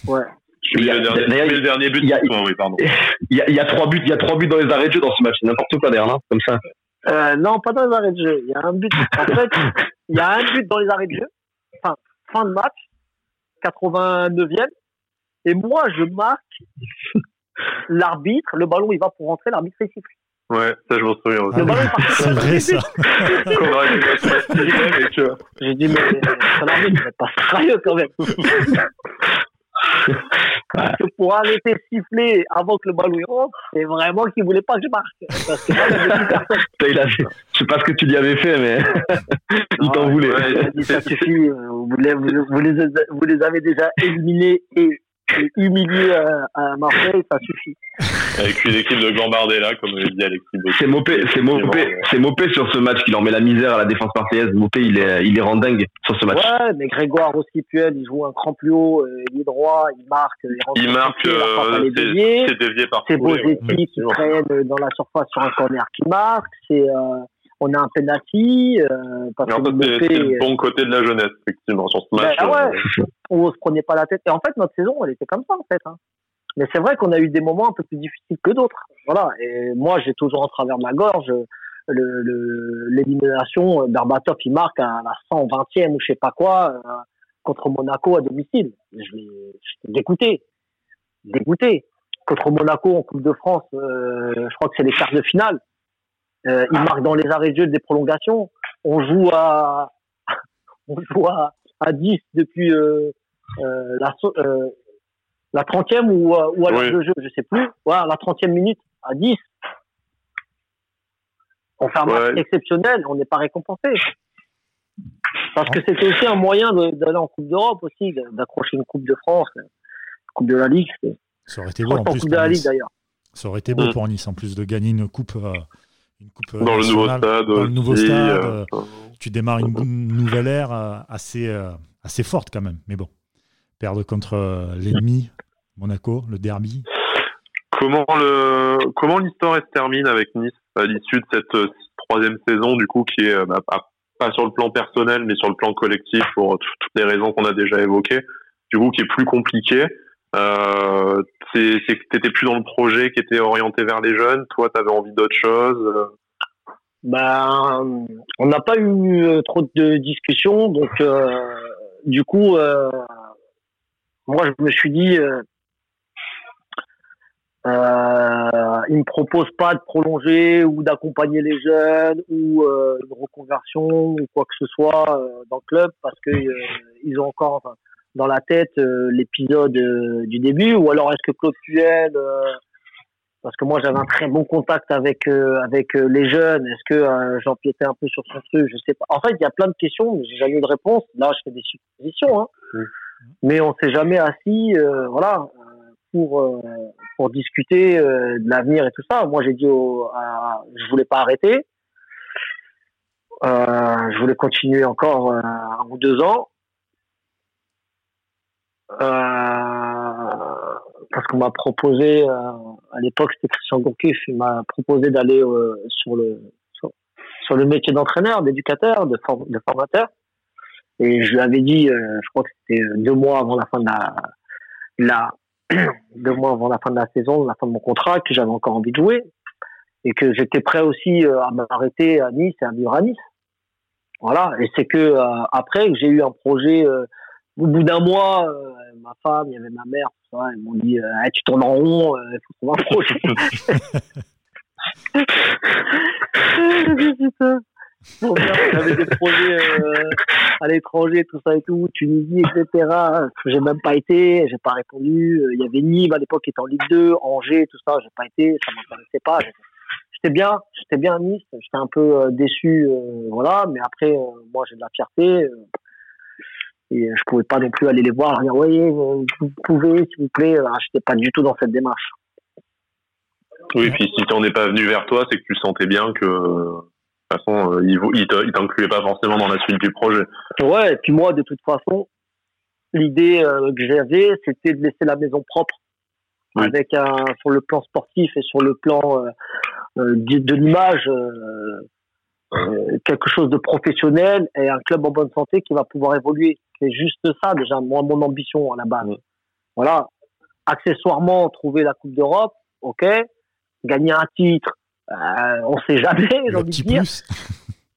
Ouais. Tu mets le dernier, tu mets le dernier but. Il y, a, toi, oui, pardon. Il, y a, il y a trois buts, il y a trois buts dans les arrêts de jeu dans ce match. N'importe quoi derrière, hein, comme ça. Euh, non, pas dans les arrêts de jeu. Il y a un but. En fait, il y a un but dans les arrêts de jeu. Enfin, fin de match, 89e. Et moi, je marque l'arbitre. Le ballon, il va pour rentrer. L'arbitre est sifflé. Ouais, ça je m'en souviens aussi. c'est vrai ça. J'ai dit, mais l'arbitre, vous pas sérieux quand même. Parce que pour arrêter de siffler avant que le ballon rentre, c'est vraiment qu'il voulait pas que je marque. Parce que moi, il a fait, je sais pas ce que tu lui avais fait, mais il t'en voulait. Ouais, ça suffit, vous les, vous, les, vous les avez déjà éliminés et humilié à, à, Marseille, ça suffit. Avec une équipe de Gambardella, comme le dit Alexis C'est Mopé, c'est Mopé, c'est Mopé sur ce match qui en met la misère à la défense marseillaise. Mopé, il est, il est rend dingue sur ce match. Ouais, mais Grégoire aussi, Puel, il joue un cran plus haut, euh, il est droit, il marque, il, il marque, euh, c'est dévié par C'est Bozetti qui traîne dans la surface sur un corner qui marque, c'est, euh, on a un penalty. Euh, parce en fait, c'est le bon côté de la jeunesse, effectivement, sur ce match. Ben, ouais, on se prenait pas la tête. Et en fait, notre saison, elle était comme ça, en fait. Hein. Mais c'est vrai qu'on a eu des moments un peu plus difficiles que d'autres. Voilà. Et moi, j'ai toujours en travers de ma gorge l'élimination. Le, Berbatov, il marque à la 120e ou je sais pas quoi euh, contre Monaco à domicile. Je l'ai dégoûté. Dégoûté. Contre Monaco en Coupe de France, euh, je crois que c'est les quarts de finale. Euh, il marque dans les arrêts de jeu des prolongations. On joue à, on joue à, à 10 depuis euh, euh, la, euh, la 30e ou, ou à l'heure de jeu, je sais plus. Ouais, la 30e minute à 10. On fait un match exceptionnel, on n'est pas récompensé. Parce que c'était aussi un moyen d'aller en Coupe d'Europe aussi, d'accrocher une Coupe de France, une Coupe de la Ligue. Ça aurait été beau en plus. Coupe de la Ligue d'ailleurs. Ça aurait été beau mm. pour Nice en plus de gagner une coupe une coupe euh, dans le nouveau stade. Dans le nouveau stade euh, euh, tu démarres une, nouvelle ère assez, assez forte quand même. Mais bon, perdre contre l'ennemi, Monaco, le derby. Comment le comment l'histoire se termine avec Nice à l'issue de cette troisième saison du coup qui est bah, pas sur le plan personnel mais sur le plan collectif pour toutes les raisons qu'on a déjà évoquées du coup qui est plus compliqué euh, t'étais plus dans le projet qui était orienté vers les jeunes. Toi, tu avais envie d'autre chose. Euh? Ben, on n'a pas eu euh, trop de discussions, donc du coup, moi, je me suis dit, euh, il me propose pas de prolonger ou d'accompagner les jeunes ou une reconversion ou quoi que ce soit dans le club parce que ils ont encore dans la tête euh, l'épisode euh, du début ou alors est-ce que Claude Puel euh, parce que moi j'avais un très bon contact avec avec les jeunes est-ce que j'empiétais un peu sur son truc je sais pas. En fait il y a plein de questions mais j'ai jamais eu de réponse. Là je fais des suppositions hein. mais on s'est jamais assis voilà pour pour discuter de l'avenir et tout ça. Moi j'ai dit au, à, je voulais pas arrêter. Je voulais continuer encore un ou deux ans parce qu'on m'a proposé, euh, à l'époque c'était Christian Gourcuff, il m'a proposé d'aller euh, sur le sur, le métier d'entraîneur, d'éducateur, de, formateur. Et je lui avais dit, je crois que c'était deux mois avant la fin de la, deux mois avant la fin de la saison, la fin de mon contrat, que j'avais encore envie de jouer et que j'étais prêt aussi à m'arrêter à Nice et à vivre à Nice. Voilà. Et c'est que après j'ai eu un projet au bout d'un mois, euh, ma femme, il y avait ma mère, Ils m'ont dit, eh, tu tournes en rond, il faut trouver un projet. J'avais des projets à l'étranger, tout ça et tout, Tunisie, etc. J'ai même pas été, j'ai pas répondu. Il y avait Nîmes à l'époque qui était en Ligue 2, Angers, tout ça, j'ai pas été, ça m'intéressait pas. J'étais bien, j'étais bien à Nice, j'étais un peu déçu, voilà. Mais après, moi j'ai de la fierté et je pouvais pas non plus aller les voir, dire oui, vous pouvez, s'il vous plaît. J'étais pas du tout dans cette démarche. Oui, puis si on n'est pas venu vers toi, c'est que tu sentais bien que de toute façon, euh, il, il t'incluait pas forcément dans la suite du projet. Ouais, et puis moi, de toute façon, l'idée euh, que j'avais, c'était de laisser la maison propre, avec un sur le plan sportif et sur le plan euh, de l'image euh, quelque chose de professionnel et un club en bonne santé qui va pouvoir évoluer. C'est juste ça déjà, moi, mon ambition à la base. Voilà. Accessoirement, trouver la Coupe d'Europe, ok. Gagner un titre, euh, on sait jamais, j'ai envie de dire.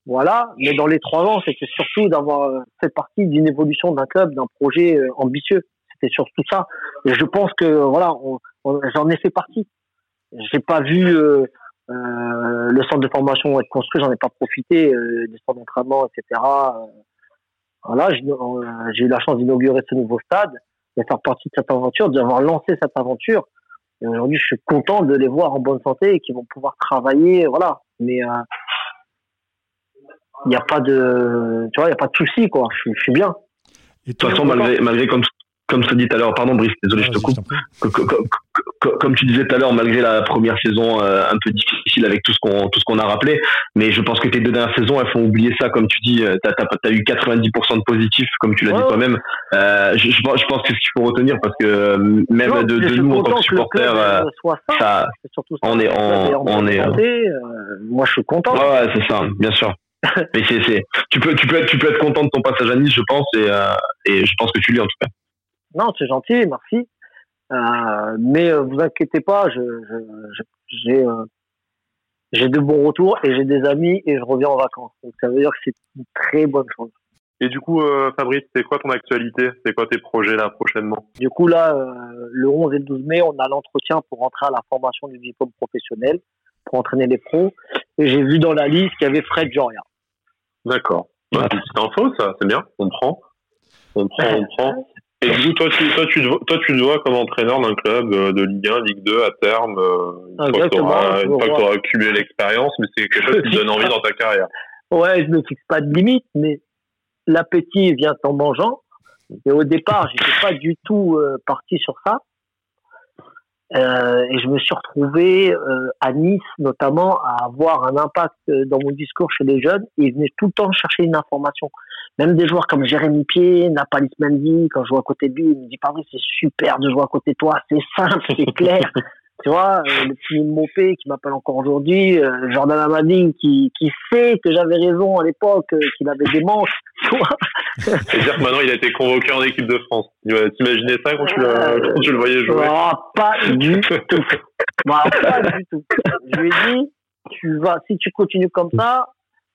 Voilà. Mais dans les trois ans, c'était surtout d'avoir euh, fait partie d'une évolution d'un club, d'un projet euh, ambitieux. C'était surtout ça. Et je pense que voilà, j'en ai fait partie. J'ai pas vu euh, euh, le centre de formation être construit, j'en ai pas profité, euh, des centres d'entraînement, etc. Euh, voilà, j'ai eu la chance d'inaugurer ce nouveau stade, de faire partie de cette aventure, d'avoir lancé cette aventure. Et aujourd'hui, je suis content de les voir en bonne santé et qu'ils vont pouvoir travailler, voilà. Mais il n'y a pas de, tu vois, il y a pas de souci, quoi. Je, suis bien. de toute façon, malgré, malgré comme comme te dis tout à l'heure, pardon Brice, désolé, je te coupe. Comme tu disais tout à l'heure, malgré la première saison euh, un peu difficile avec tout ce qu'on tout ce qu'on a rappelé, mais je pense que tes deux dernières saisons, elles font oublier ça, comme tu dis, euh, tu as, eu 90% de positifs, comme tu l'as dit toi-même. Euh, je, je, pense que c'est ce qu'il faut retenir parce que même de, de nous en tant que supporters, ça, on est on, on est. moi, je suis content. Ouais, c'est ça, bien sûr. mais c'est tu peux tu peux être tu peux être content de ton passage à Nice, je pense, et et je pense que tu l'es en tout cas. Non, c'est gentil, merci. Euh, mais euh, vous inquiétez pas, je, j'ai euh, j'ai de bons retours et j'ai des amis et je reviens en vacances. Donc ça veut dire que c'est une très bonne chose. Et du coup, euh, Fabrice, c'est quoi ton actualité? C'est quoi tes projets là prochainement? Du coup, là, le 11 et le 12 mai, on a l'entretien pour rentrer à la formation du diplôme professionnel pour entraîner les pros. Et j'ai vu dans la liste qu'il y avait Fred Joria. D'accord. Bah, c'est info, ça, c'est bien. On prend. On prend, on prend. Et du coup, toi, tu, toi, tu, toi, tu te vois comme entraîneur d'un club euh, de Ligue 1, Ligue 2 à terme, euh, une fois que tu auras, accumulé l'expérience, mais c'est quelque chose qui te donne envie dans ta carrière. Ouais, je ne fixe pas de limite, mais l'appétit vient en mangeant. Et au départ, j'étais pas du tout euh, parti sur ça. Euh, et je me suis retrouvé euh, à Nice, notamment, à avoir un impact dans mon discours chez les jeunes. Et ils venaient tout le temps chercher une information. Même des joueurs comme Jérémy Pied, Napalis Mendy, quand je joue à côté de lui, il me dit, pas vrai, c'est super de jouer à côté de toi, c'est simple, c'est clair. tu vois, euh, le petit Mopé qui m'appelle encore aujourd'hui, euh, Jordan Amadine qui, qui sait que j'avais raison à l'époque, euh, qu'il avait des manches, tu vois. C'est-à-dire que maintenant il a été convoqué en équipe de France. T'imaginais ça quand tu, quand tu le voyais jouer? Pas du tout. pas du tout. Je lui ai dit, tu vas, si tu continues comme ça,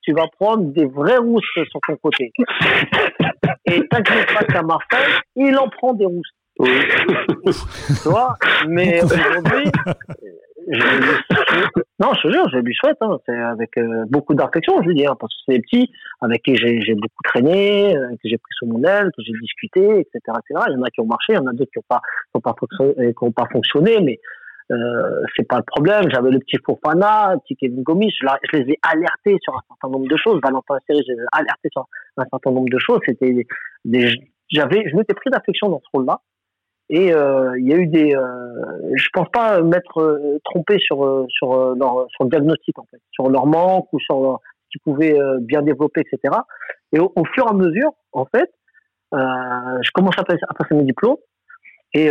tu vas prendre des vraies rousses sur ton côté. Et t'inquiète pas qu'à Marseille, il en prend des rousses. Oui. tu vois Mais aujourd'hui, non, je te jure, je lui souhaite. Hein, c'est avec euh, beaucoup d'affection, je lui dis, hein, parce que c'est des petits avec qui j'ai beaucoup traîné, euh, que j'ai pris sous mon aile, que j'ai discuté, etc., etc. Il y en a qui ont marché, il y en a d'autres qui n'ont pas, qui pas, fonctionné, qui ont pas fonctionné, mais euh, c'est pas le problème. J'avais le petit Fofana, le petit Kevin Gomis, je, les ai alertés sur un certain nombre de choses. Valentin Série, je les ai alertés sur un certain nombre de choses. C'était j'avais, je m'étais pris d'affection dans ce rôle-là. Et euh, il y a eu des, euh, je pense pas m'être euh, trompé sur euh, sur leur sur le diagnostic en fait, sur leur manque ou sur ce qu'ils pouvaient bien développer, etc. Et au, fur et à mesure, en fait, je commence à passer, à passer mes diplômes et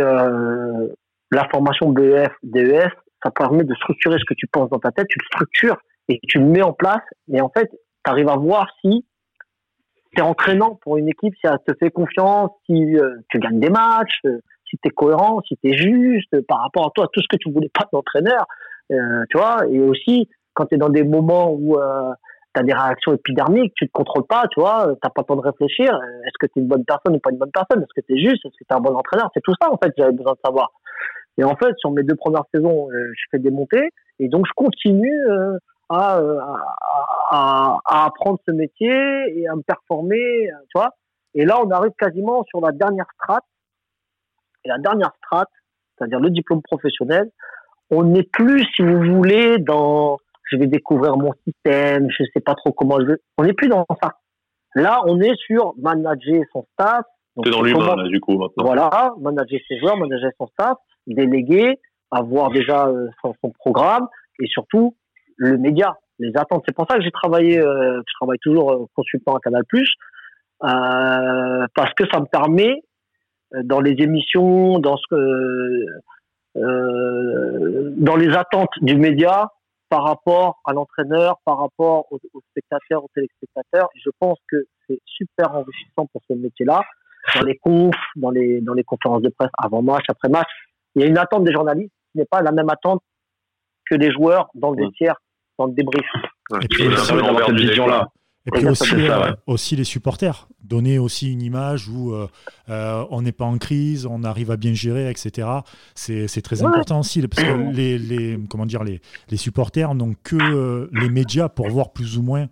la formation BEF, DES, ça permet de structurer ce que tu penses dans ta tête, tu le structures et tu le mets en place et en fait, tu arrives à voir si c'est entraînant pour une équipe, si elle te fait confiance, si tu gagnes des matchs, si tu es cohérent, si tu es juste par rapport à toi, tout ce que tu voulais pas d'entraîneur, euh, tu vois, et aussi quand tu es dans des moments où euh, tu as des réactions épidermiques, tu te contrôles pas, tu vois, t'as pas le temps de réfléchir. Est-ce que tu es une bonne personne ou pas une bonne personne? Est-ce que tu es juste? Est-ce que tu es un bon entraîneur? C'est tout ça, en fait, j'avais besoin de savoir. Et en fait, sur mes deux premières saisons, je fais des montées et donc je continue à, à, à, apprendre ce métier et à me performer, tu vois. Et là, on arrive quasiment sur la dernière strate. Et la dernière strate, c'est-à-dire le diplôme professionnel, on n'est plus, si vous voulez, dans je vais découvrir mon système, je sais pas trop comment je veux. On n'est plus dans ça. Là, on est sur manager son staff. C'est dans l'humain, là, du coup, maintenant. Voilà, manager ses joueurs, manager son staff, déléguer, avoir déjà euh, son, programme et surtout le média, les attentes. C'est pour ça que j'ai travaillé, euh, je travaille toujours euh, consultant à Canal+, euh, parce que ça me permet, euh, dans les émissions, dans ce que, euh, dans les attentes du média, par rapport à l'entraîneur, par rapport aux, spectateurs, aux téléspectateurs. je pense que c'est super enrichissant pour ce métier-là. Dans les confs, dans les, dans les conférences de presse, avant match, après match, il y a une attente des journalistes qui n'est pas la même attente que des joueurs dans le vestiaire, dans le débrief. Et puis, cette vision-là. Et puis aussi, euh, aussi, les supporters, donner aussi une image où euh, euh, on n'est pas en crise, on arrive à bien gérer, etc. C'est très important aussi, parce que les, les comment dire, les, les supporters n'ont que les médias pour voir plus ou moins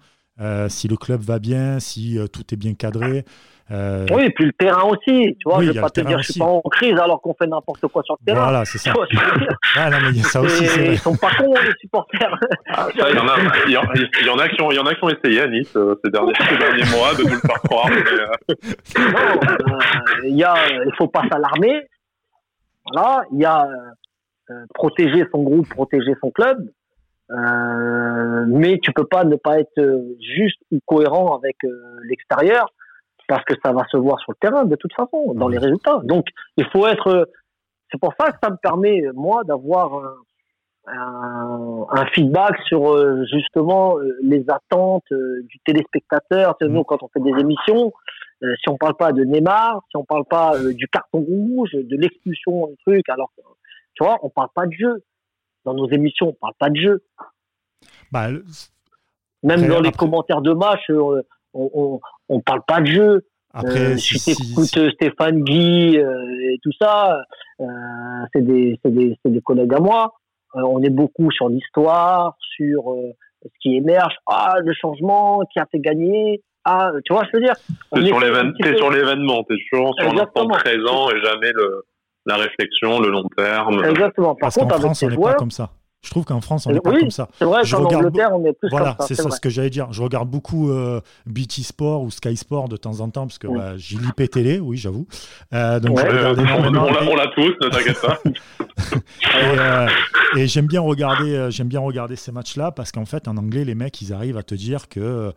si le club va bien, si tout est bien cadré. Euh... Oui, et puis le terrain aussi. Tu vois, je ne vais pas te dire que je suis pas en crise alors qu'on fait n'importe quoi sur le terrain. Voilà, c'est ça. ah, non, mais il y a ça aussi. Ils ne sont pas cons, les supporters. Ah, ça, il y en a, il y, en a qui ont, il y en a qui ont essayé à Nice euh, ces, derniers, ces derniers mois de nous le faire croire. Mais, euh... Non, euh, il y a, il faut pas s'alarmer. Voilà, il y a euh, protéger son groupe, protéger son club. Euh, mais tu peux pas ne pas être juste ou cohérent avec l'extérieur parce que ça va se voir sur le terrain de toute façon, dans les résultats. Donc, il faut être. C'est pour ça que ça me permet, moi, d'avoir un, un, feedback sur euh, justement euh, les attentes euh, du téléspectateur. Nous, mmh. quand on fait des émissions, si on parle pas de Neymar, si on parle pas du carton rouge, de l'expulsion, du truc, alors, tu vois, on parle pas de jeu. Dans nos émissions, on parle pas de jeu. Bah, Même dans les commentaires de match, on, on, parle pas de jeu. Après, euh, si, tu écoutes Stéphane Guy euh, et tout ça, euh, c'est des, des, des, collègues à moi. Euh, on est beaucoup sur l'histoire, sur euh, ce qui émerge. Ah, le changement qui a fait gagner. Ah, tu vois, je veux dire? C'est sur l'événement, tu es toujours sur l'instant présent et jamais le, la réflexion, le long terme. Exactement. Par contre, avec ces joueurs, pas comme ça. Je trouve qu'en France, on n'est pas comme ça. C'est vrai qu'en Angleterre, on est plus voilà, comme ça. c'est ça ce que j'allais dire. Je regarde beaucoup euh, BT Sport ou Sky Sport de temps en temps, parce que bah, j'ai l'IP télé, oui, j'avoue. Euh, donc ouais, euh, on, on l'a tous, ne t'inquiète pas. et, euh, et j'aime bien, regarder, euh, j'aime bien regarder ces matchs-là, parce qu'en fait, en anglais, les mecs, ils arrivent à te dire que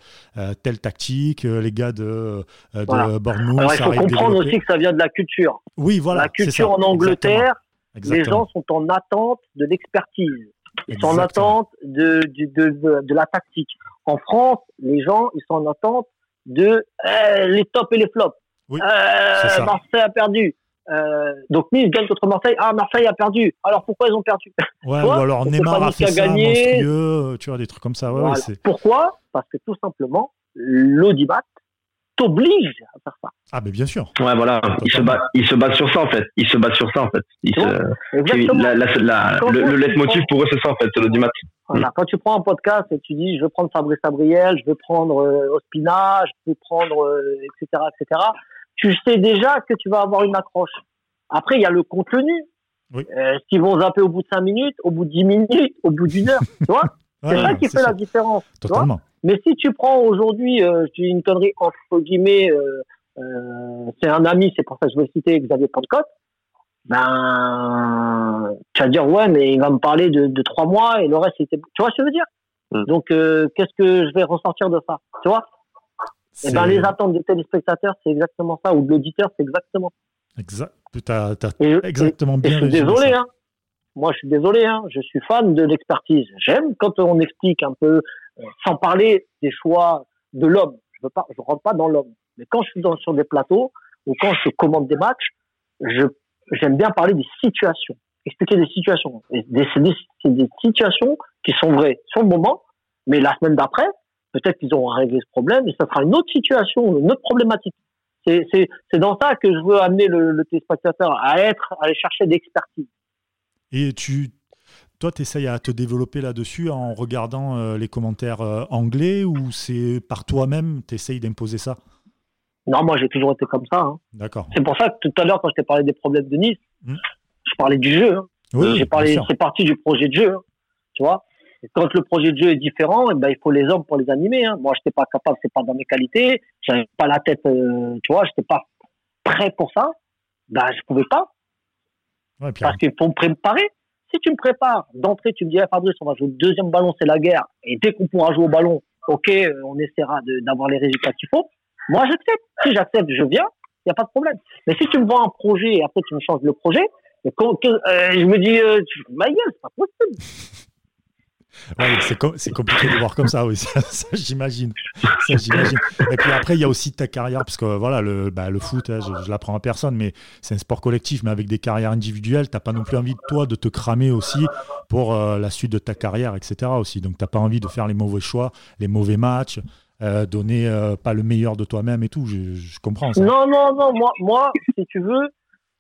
telle tactique, les gars de, de voilà. Bournemouth. Alors, il faut comprendre aussi que ça vient de la culture. Oui, voilà. La culture en Angleterre. Les gens sont en attente de l'expertise. Ils sont en attente de, de, de, de, la tactique. En France, les gens, ils sont en attente de euh, les tops et les flops. Oui, euh, Marseille a perdu. Euh, donc Nice gagne contre Marseille. Ah, Marseille a perdu. Alors pourquoi ils ont perdu? Ouais, ou alors Neymar a fait ça, gagné. monstrueux, tu vois, des trucs comme ça. Ouais, voilà. ouais, pourquoi? Parce que tout simplement, l'audimat t'oblige à faire ça. Ah, mais bien sûr. Ouais, voilà. Il se, bat, il se bat sur ça, en fait. Il se bat sur ça, en fait. Il se... la, la, la, le, le leitmotiv pour eux, c'est ça, en fait, l'audimat. Voilà. Quand tu prends un podcast et tu dis, je veux prendre Fabrice Abriel, je veux prendre euh, Ospina, je veux prendre, euh, etc., etc., tu sais déjà que tu vas avoir une accroche. Après, il y a le contenu. Oui. Euh, qu'ils vont zapper au bout de 5 minutes, au bout de 10 minutes, au bout d'une heure. tu vois? C'est ouais, ça qui fait ça. la différence. Totalement. Mais si tu prends aujourd'hui, euh, je dis une connerie entre guillemets, euh, euh, c'est un ami, c'est pour ça que je vais citer Xavier Pentecôte, ben, tu vas dire, ouais, mais il va me parler de, de trois mois et le reste, c'était. Tu vois ce que je veux dire? Mm. Donc, qu'est-ce que je vais ressortir de ça? Tu vois? Et eh ben, les attentes des téléspectateurs, c'est exactement ça, ou de l'auditeur, c'est exactement ça. Exact. Tu as, exactement et, bien et je suis désolé, hein. Moi, je suis désolé, hein. Je suis fan de l'expertise. J'aime quand on explique un peu sans parler des choix de l'homme. Je veux rentre pas dans l'homme. Mais quand je suis sur des plateaux ou quand je commande des matchs, j'aime bien parler des situations, expliquer des situations. C'est, des, situations qui sont vraies sur le moment, mais la semaine d'après, peut-être qu'ils auront réglé ce problème et ça sera une autre situation, une autre problématique. C'est dans ça que je veux amener le, le téléspectateur à être, à aller chercher d'expertise. Et tu, toi, tu essayes à te développer là-dessus en regardant euh, les commentaires euh, anglais ou c'est par toi-même, tu essayes d'imposer ça? Non, moi j'ai toujours été comme ça. Hein. D'accord. C'est pour ça que tout à l'heure, quand je t'ai parlé des problèmes de Nice, hmm. je parlais du jeu. Hein. Oui, j'ai parlé, c'est parti du projet de jeu. Hein. Tu vois quand le projet de jeu est différent, eh ben, il faut les hommes pour les animer. Moi, je n'étais pas capable, c'est pas dans mes qualités. J'avais pas la tête, euh, tu vois, je n'étais pas prêt pour ça. Ben, je pouvais pas. Parce qu'il faut me préparer. Si tu me prépares d'entrée, tu me dis, Fabrice, on va jouer le deuxième ballon, c'est la guerre. Et dès qu'on pourra jouer au ballon, ok, euh, on essaiera d'avoir les résultats qu'il faut. Moi, j'accepte. Si j'accepte, je viens. Il n'y a pas de problème. Mais si tu me vends un projet et après tu me changes le projet, euh, je me dis, euh, ma gueule, c'est pas possible. Ouais, c'est, compliqué de voir comme ça, oui, ça, j'imagine. Et puis après, il y a aussi ta carrière, parce que voilà, le, bah, le foot, hein, je, je l'apprends à personne, mais c'est un sport collectif, mais avec des carrières individuelles, tu n'as pas non plus envie de toi de te cramer aussi pour euh, la suite de ta carrière, etc. aussi. Donc tu n'as pas envie de faire les mauvais choix, les mauvais matchs, euh, donner euh, pas le meilleur de toi-même et tout. Je, comprends ça. Non, non, non, moi, moi, si tu veux,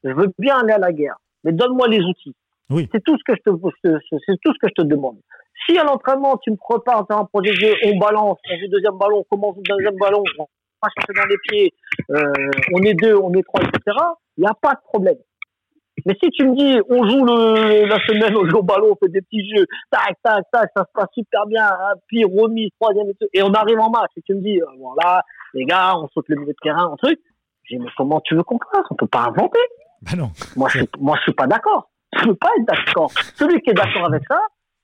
je veux bien aller à la guerre, mais donne-moi les outils. Oui. C'est tout ce que je te, c'est tout ce que je te demande. Si à l'entraînement, tu me prépares, tu un projet de jeu, on balance, on joue deuxième ballon, on commence le deuxième ballon, on va chercher dans les pieds, euh, on est deux, on est trois, etc., il n'y a pas de problème. Mais si tu me dis, on joue le, la semaine, on joue au ballon, on fait des petits jeux, tac, tac, tac, ça se passe super bien, hein, puis remise, troisième, et on arrive en match, et tu me dis, euh, voilà, les gars, on saute le milieu de terrain, un truc, j'ai mais comment tu veux qu'on fasse? On peut pas inventer. Ben non. Moi, je, moi, je suis pas d'accord. Je peux pas être d'accord. Celui qui est d'accord avec ça,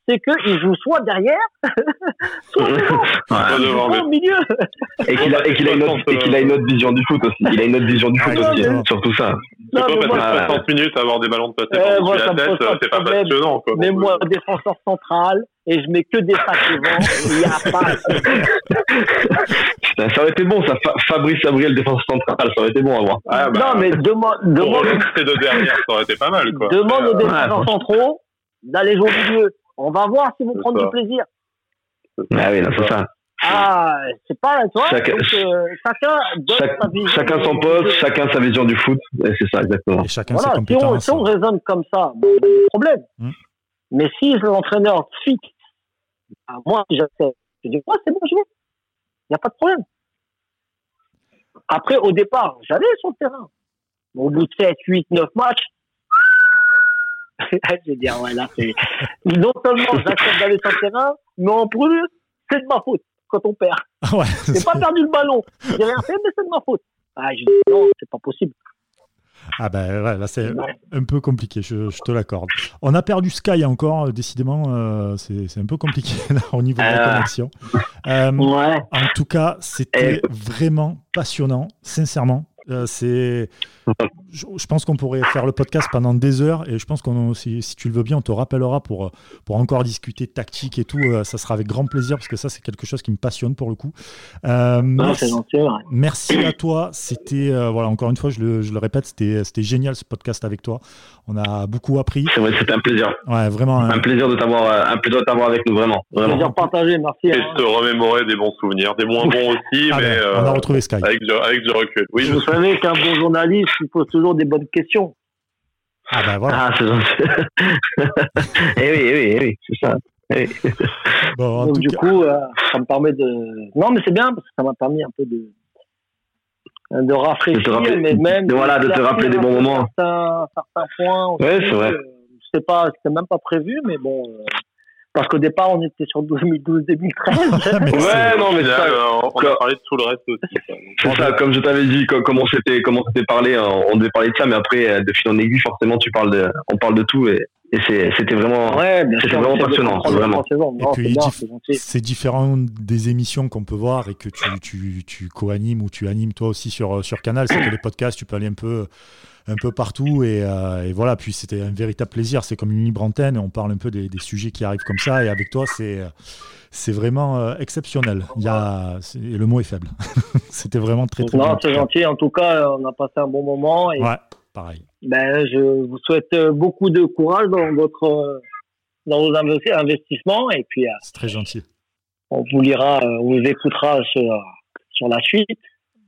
c'est qu'il joue soit derrière, soit devant, au milieu. Et qu'il a, a, une autre vision du foot aussi. Il a une autre vision du foot aussi, surtout ça. C'est pas passer 60 minutes à avoir des ballons de passer euh, par la tête, c'est pas passionnant. Quoi. Mais moi, défenseur central, et je mets que des sacs devant, il n'y a pas. ça aurait été bon, ça. Fabrice Gabriel, défenseur central, ça aurait été bon à voir. Ah, bah, non, mais demande. demande... Ces deux dernières, ça aurait été pas mal, quoi. Demande aux défenseurs centraux d'aller jouer au milieu. On va voir si vous prenez du plaisir. Ah oui, c'est ça. Ah, c'est pas toi. Chacun, donc, euh, chacun donne sa vision. Chacun son poste, chacun sa vision du foot. C'est ça, exactement. Et chacun voilà, ses si on, si on raisonne comme ça, bon, pas de problème. Hmm. Mais si l'entraîneur fixe, bah, moi, j'accepte. Je dis, ouais, c'est bon, je vais. Il n'y a pas de problème. Après, au départ, j'allais sur le terrain. Au bout de 7, 8, 9 matchs, je veux dire, ouais, là, c'est. Non seulement j'accepte d'aller sur le terrain, mais en plus, c'est de ma faute quand on perd. Ouais, j'ai pas perdu le ballon. J'ai rien fait, mais c'est de ma faute. Ah, je dis, non, c'est pas possible. Ah ben ouais, là c'est un peu compliqué, je, te l'accorde. On a perdu Sky encore, euh, décidément, euh, c'est un peu compliqué là, au niveau de la euh. connexion. ouais. En tout cas, c'était vraiment passionnant, sincèrement. Euh, c'est, je, pense qu'on pourrait faire le podcast pendant des heures et je pense qu'on, si, si, tu le veux bien, on te rappellera pour, pour encore discuter tactique et tout. Euh, ça sera avec grand plaisir parce que ça, c'est quelque chose qui me passionne pour le coup. Euh, merci, merci, à toi. C'était, voilà, encore une fois, je le, je le répète, c'était, c'était génial ce podcast avec toi. On a beaucoup appris. C'est vrai, c'était un plaisir. Ouais, vraiment. Un, plaisir de t'avoir, un plaisir de t'avoir avec nous, vraiment. vraiment. Plaisir partagé, merci. Et hein. de te remémorer des bons souvenirs, des moins bons aussi, ah mais on a retrouvé Sky. Avec, avec du recul. Oui, je savez qu'un bon journaliste, il pose toujours des bonnes questions. Ah ben voilà. Ah, c'est eh oui, eh oui, eh oui, c'est ça. Eh bon, Donc, du coup, euh, ça me permet de. Non, mais c'est bien parce que ça m'a permis un peu de de rafraîchir, mais même de, voilà, de te rappeler des bons moments. Certains, certains points. Ouais, c'est vrai. C'est pas, c'était même pas prévu, mais bon, euh, parce qu'au départ, on était sur 2012-2013. ouais, non, mais ça, on a parlé de tout le reste aussi. C'est ça, comme je t'avais dit, comment c'était, comment c'était parlé, hein, on devait parler de ça, mais après, euh, de fil en aiguille, forcément, tu parles de, on parle de tout et, et c'était vraiment, ouais, c'était vraiment passionnant, vraiment. c'est différent des émissions qu'on peut voir et que tu, tu, tu co-animes ou tu animes toi aussi sur, sur Canal. C'est que les podcasts, tu peux aller un peu un peu partout. Euh, et, voilà, puis c'était un véritable plaisir. C'est comme une libre antenne. On parle un peu des, sujets qui arrivent comme ça. Et avec toi, c'est c'est vraiment euh, exceptionnel. Il y a, le mot est faible. c'était vraiment très, très Non, c'est gentil. En tout cas, on a passé un bon moment. Et ouais, pareil. Ben, je vous souhaite beaucoup de courage dans votre dans vos investissements. Et puis, c'est très gentil on vous lira, on vous écoutera sur, sur la suite.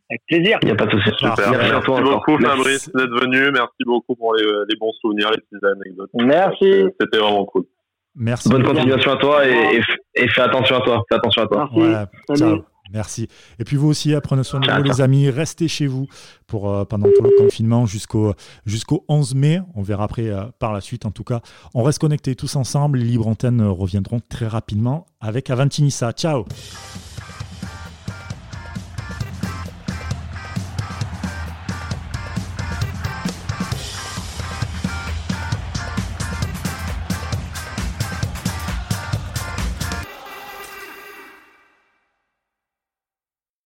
Avec plaisir. Il n'y a pas de souci. Super. Merci, beaucoup, Fabrice, d'être venu. Merci beaucoup pour les, bons souvenirs, les petites anecdotes. Merci. C'était vraiment cool. Merci. Bonne continuation à toi et, fais attention à toi. Fais attention à toi. Ciao. Merci. Et puis vous aussi, prenez soin de vous, les amis. Restez chez vous pour, euh, pendant tout le confinement jusqu'au jusqu'au 11 mai. On verra après euh, par la suite. En tout cas, on reste connectés tous ensemble. Les libres antennes reviendront très rapidement avec Avantinissa. Ciao.